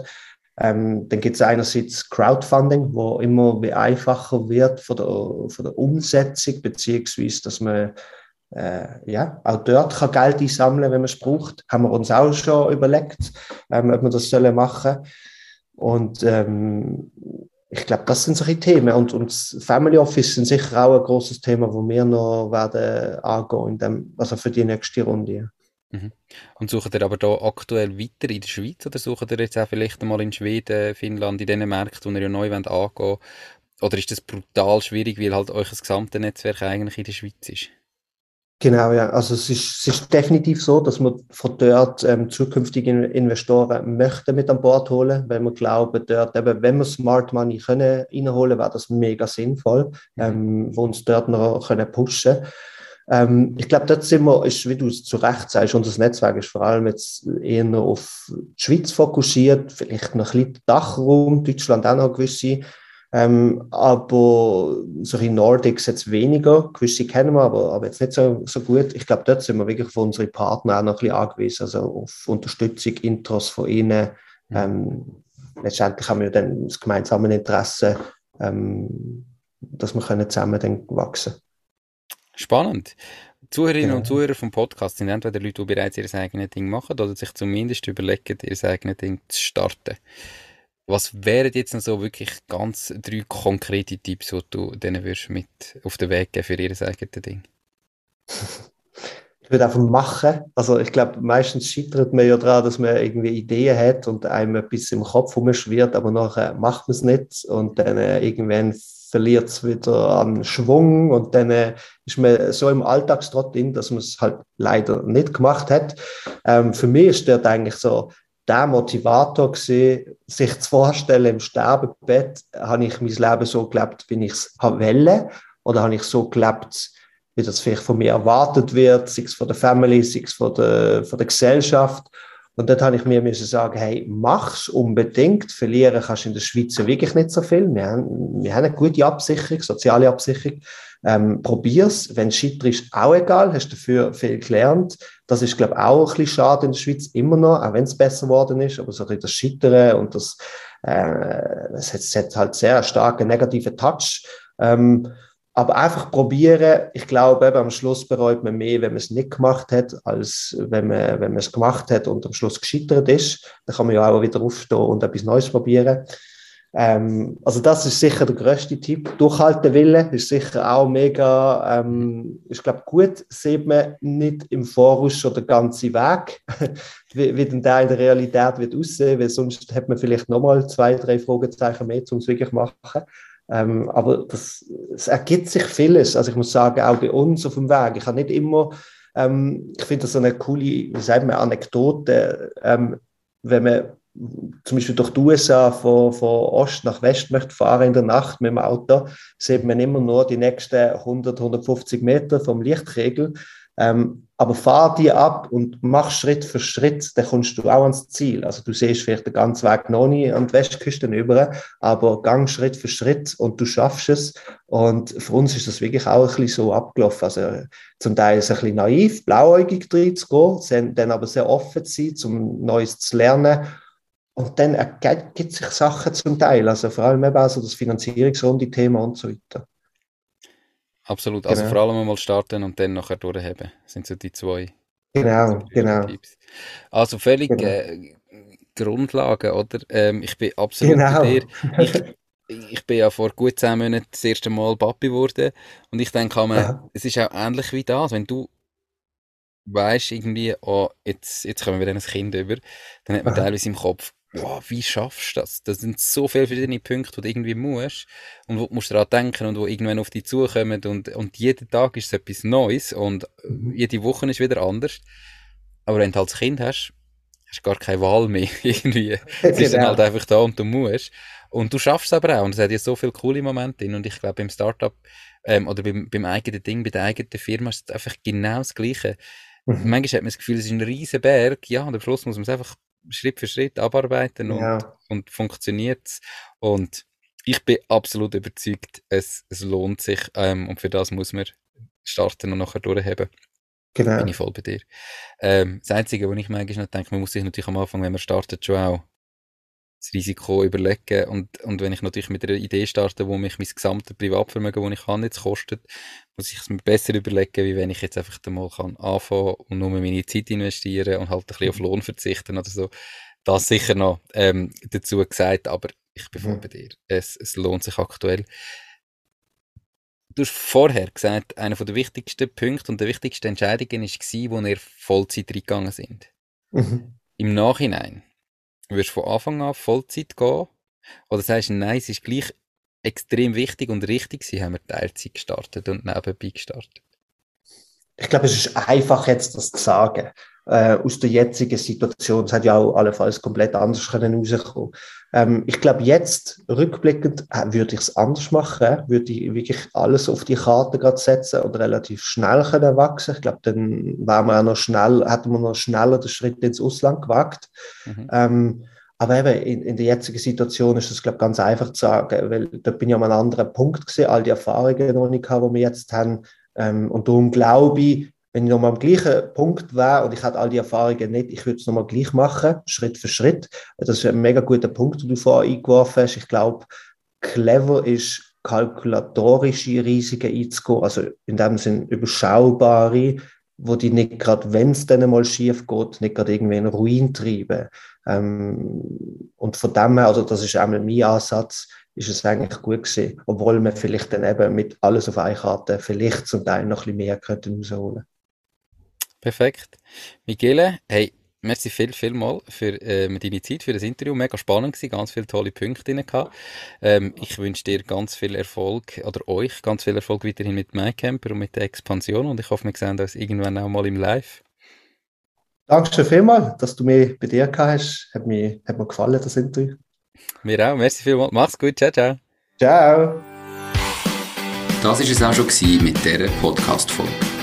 Ähm, dann gibt es einerseits Crowdfunding, wo immer einfacher wird von der, von der Umsetzung, beziehungsweise, dass man äh, ja, auch dort kann Geld einsammeln, wenn man es braucht. Haben wir uns auch schon überlegt, ähm, ob wir das sollen machen Und ähm, ich glaube, das sind solche Themen. Und, und Family Office sind sicher auch ein großes Thema, wo wir noch werden angehen, in dem, also für die nächste Runde. Mhm. Und sucht ihr aber da aktuell weiter in der Schweiz oder sucht ihr jetzt auch vielleicht mal in Schweden, Finnland, in diesen Märkten, wo ihr ja neu wollt, angehen Oder ist das brutal schwierig, weil halt euer gesamtes Netzwerk eigentlich in der Schweiz ist? Genau, ja. Also es ist, es ist definitiv so, dass wir von dort ähm, zukünftige Investoren möchten mit an Bord holen, weil wir glauben, dort eben, wenn wir Smart Money können reinholen, wäre das mega sinnvoll, mhm. ähm, wo uns dort noch können pushen Ähm, ich glaube, dort sind wir, ist, wie du es zu Recht sagst, unser Netzwerk ist vor allem jetzt eher auf die Schweiz fokussiert, vielleicht noch ein bisschen Dachraum, Deutschland auch noch gewisse. Ähm, aber so in Nordics jetzt weniger, gewisse kennen wir, aber, aber jetzt nicht so, so gut. Ich glaube, dort sind wir wirklich von unseren Partnern auch noch ein bisschen angewiesen, also auf Unterstützung, Intros von ihnen. Mhm. Ähm, letztendlich haben wir dann das gemeinsame Interesse, ähm, dass wir können zusammen dann wachsen Spannend. Zuhörerinnen genau. und Zuhörer vom Podcast sind entweder Leute, die bereits ihr eigenes Ding machen oder sich zumindest überlegen, ihr eigenes Ding zu starten. Was wären jetzt noch so wirklich ganz drei konkrete Tipps, die du denen würdest mit auf den Weg geben für ihr eigenes Ding? Ich würde einfach machen. Also ich glaube, meistens scheitert man ja daran, dass man irgendwie Ideen hat und einem etwas im Kopf rumschwirrt, aber nachher macht man es nicht und dann äh, irgendwann verliert es wieder an Schwung und dann äh, ist man so im Alltagstrott drin, dass man es halt leider nicht gemacht hat. Ähm, für mich ist dort eigentlich so der Motivator gewesen, sich zu vorstellen, im Sterbebett habe ich mein Leben so gelebt, wie ich es wollte, oder habe ich so gelebt, wie das vielleicht von mir erwartet wird, sei es von der Family, sei es von der, von der Gesellschaft. Und dort habe ich mir müssen sagen, hey, mach's unbedingt. Verlieren kannst du in der Schweiz wirklich nicht so viel. Wir haben, wir haben eine gute Absicherung, soziale Absicherung. Ähm, probier's. Wenn es scheiterst, auch egal. Hast dafür viel gelernt. Das ist, glaube ich, auch ein bisschen schade in der Schweiz immer noch, auch wenn es besser geworden ist. Aber so ein bisschen das Scheitern und das, äh, das hat, das hat halt sehr starken negativen Touch. Ähm, aber einfach probieren. Ich glaube, am Schluss bereut man mehr, wenn man es nicht gemacht hat, als wenn man, wenn man es gemacht hat und am Schluss gescheitert ist. Dann kann man ja auch wieder aufstehen und etwas Neues probieren. Ähm, also das ist sicher der größte Tipp. Durchhalten Wille ist sicher auch mega, ähm, ich glaube, gut sieht man nicht im Voraus schon den ganzen Weg, wie, wie denn der in der Realität wird aussehen, weil sonst hat man vielleicht nochmal zwei, drei Fragezeichen mehr, um es wirklich machen. Ähm, aber das, es ergibt sich vieles. Also ich muss sagen, auch bei uns auf dem Weg. Ich habe nicht immer, ähm, ich finde das eine coole, wie sagt man, Anekdote, ähm, wenn man zum Beispiel durch die USA von, von Ost nach West möchte fahren in der Nacht mit dem Auto, sieht man immer nur die nächsten 100, 150 Meter vom Lichtkegel. Ähm, aber fahr die ab und mach Schritt für Schritt, dann kommst du auch ans Ziel. Also du siehst vielleicht den ganzen Weg noch nicht an die Westküste über, aber gang Schritt für Schritt und du schaffst es. Und für uns ist das wirklich auch ein bisschen so abgelaufen. Also zum Teil ist es ein bisschen naiv, blauäugig drin zu gehen, dann aber sehr offen zu sein, um Neues zu lernen. Und dann ergibt sich Sachen zum Teil, also vor allem eben also das Finanzierungsrunde-Thema und so weiter. Absolut. Also genau. vor allem mal starten und dann nachher durchheben. Das sind so die zwei. Genau, genau. Tipps. Also völlig genau. äh, Grundlagen, oder? Ähm, ich bin absolut genau. bei dir. Ich, ich bin ja vor gut zehn Monaten das erste Mal Papi geworden und ich denke mir, es ist auch ähnlich wie das, wenn du weißt irgendwie, oh, jetzt, jetzt kommen wir dann ein Kind über, dann hat man Aha. teilweise im Kopf, wow, wie schaffst du das? Das sind so viele verschiedene Punkte, die du irgendwie musst und wo du musst daran denken und wo irgendwann auf dich zukommen und, und jeden Tag ist es etwas Neues und mhm. jede Woche ist wieder anders. Aber wenn du halt das Kind hast, hast du gar keine Wahl mehr irgendwie. Es ist dann halt einfach da und du musst. Und du schaffst es aber auch. Und es hat ja so viele coole Momente drin. Und ich glaube, beim Startup ähm, oder beim, beim eigenen Ding, bei der eigenen Firma ist es einfach genau das Gleiche. Mhm. Manchmal hat man das Gefühl, es ist ein riesen Berg. Ja, und am Schluss muss man es einfach Schritt für Schritt abarbeiten und, ja. und funktioniert Und ich bin absolut überzeugt, es, es lohnt sich ähm, und für das muss man starten und nachher durchheben. Genau. Bin ich voll bei dir. Ähm, das Einzige, was ich manchmal noch denke, man muss sich natürlich am Anfang, wenn man startet, schon auch das Risiko überlegen. Und, und wenn ich natürlich mit einer Idee starte, wo mich mein gesamtes Privatvermögen, das ich habe, jetzt kostet, muss ich es mir besser überlegen, wie wenn ich jetzt einfach mal kann anfangen und nur meine Zeit investieren und halt ein bisschen auf Lohn verzichten oder so. Das sicher noch ähm, dazu gesagt, aber ich bin voll mhm. bei dir. Es, es lohnt sich aktuell. Du hast vorher gesagt, einer der wichtigsten Punkte und der wichtigsten Entscheidungen war, wo ihr Vollzeit reingegangen sind. Mhm. Im Nachhinein, Würdest du von Anfang an Vollzeit gehen? Oder sagst du, nein, es ist gleich extrem wichtig und richtig, sie haben wir Teilzeit gestartet und nebenbei gestartet? Ich glaube, es ist einfach jetzt das zu sagen. Äh, aus der jetzigen Situation. Es hat ja auch allenfalls komplett anders können rauskommen. Ähm, ich glaube, jetzt rückblickend äh, würde ich es anders machen, würde ich wirklich alles auf die Karte gerade setzen und relativ schnell können wachsen. Ich glaube, dann wären wir auch noch schnell, hätten wir noch schneller den Schritt ins Ausland gewagt. Mhm. Ähm, aber eben in, in, der jetzigen Situation ist das, glaube ich, ganz einfach zu sagen, weil da bin ich an einem anderen Punkt gesehen, all die Erfahrungen noch nicht gehabt, die wir jetzt haben. Ähm, und darum glaube ich, wenn ich nochmal am gleichen Punkt wäre und ich hätte all die Erfahrungen nicht, ich würde es nochmal gleich machen, Schritt für Schritt. Das ist ein mega guter Punkt, den du vorhin eingeworfen hast. Ich glaube, clever ist, kalkulatorische Risiken einzugehen, also in dem Sinn überschaubare, wo die nicht gerade, wenn es dann mal schief geht, nicht gerade irgendwie in Ruin treiben. Ähm, und von dem her, also das ist einmal mein Ansatz, ist es eigentlich gut gewesen, obwohl man vielleicht dann eben mit alles auf eine Karte vielleicht zum Teil noch ein bisschen mehr könnte rausholen Perfekt. Michele, hey, merci viel, viel mal für ähm, deine Zeit, für das Interview. Mega spannend gewesen, ganz viele tolle Punkte drin gehabt. Ähm, ich wünsche dir ganz viel Erfolg, oder euch ganz viel Erfolg weiterhin mit MyCamper und mit der Expansion und ich hoffe, wir sehen uns irgendwann auch mal im Live. Danke schon vielmals, dass du mich bei dir gehabt hast. Hat mir, hat mir gefallen, das Interview. Mir auch. Merci vielmals. Mach's gut. Ciao, ciao. Ciao. Das war es auch schon mit dieser Podcast-Folge.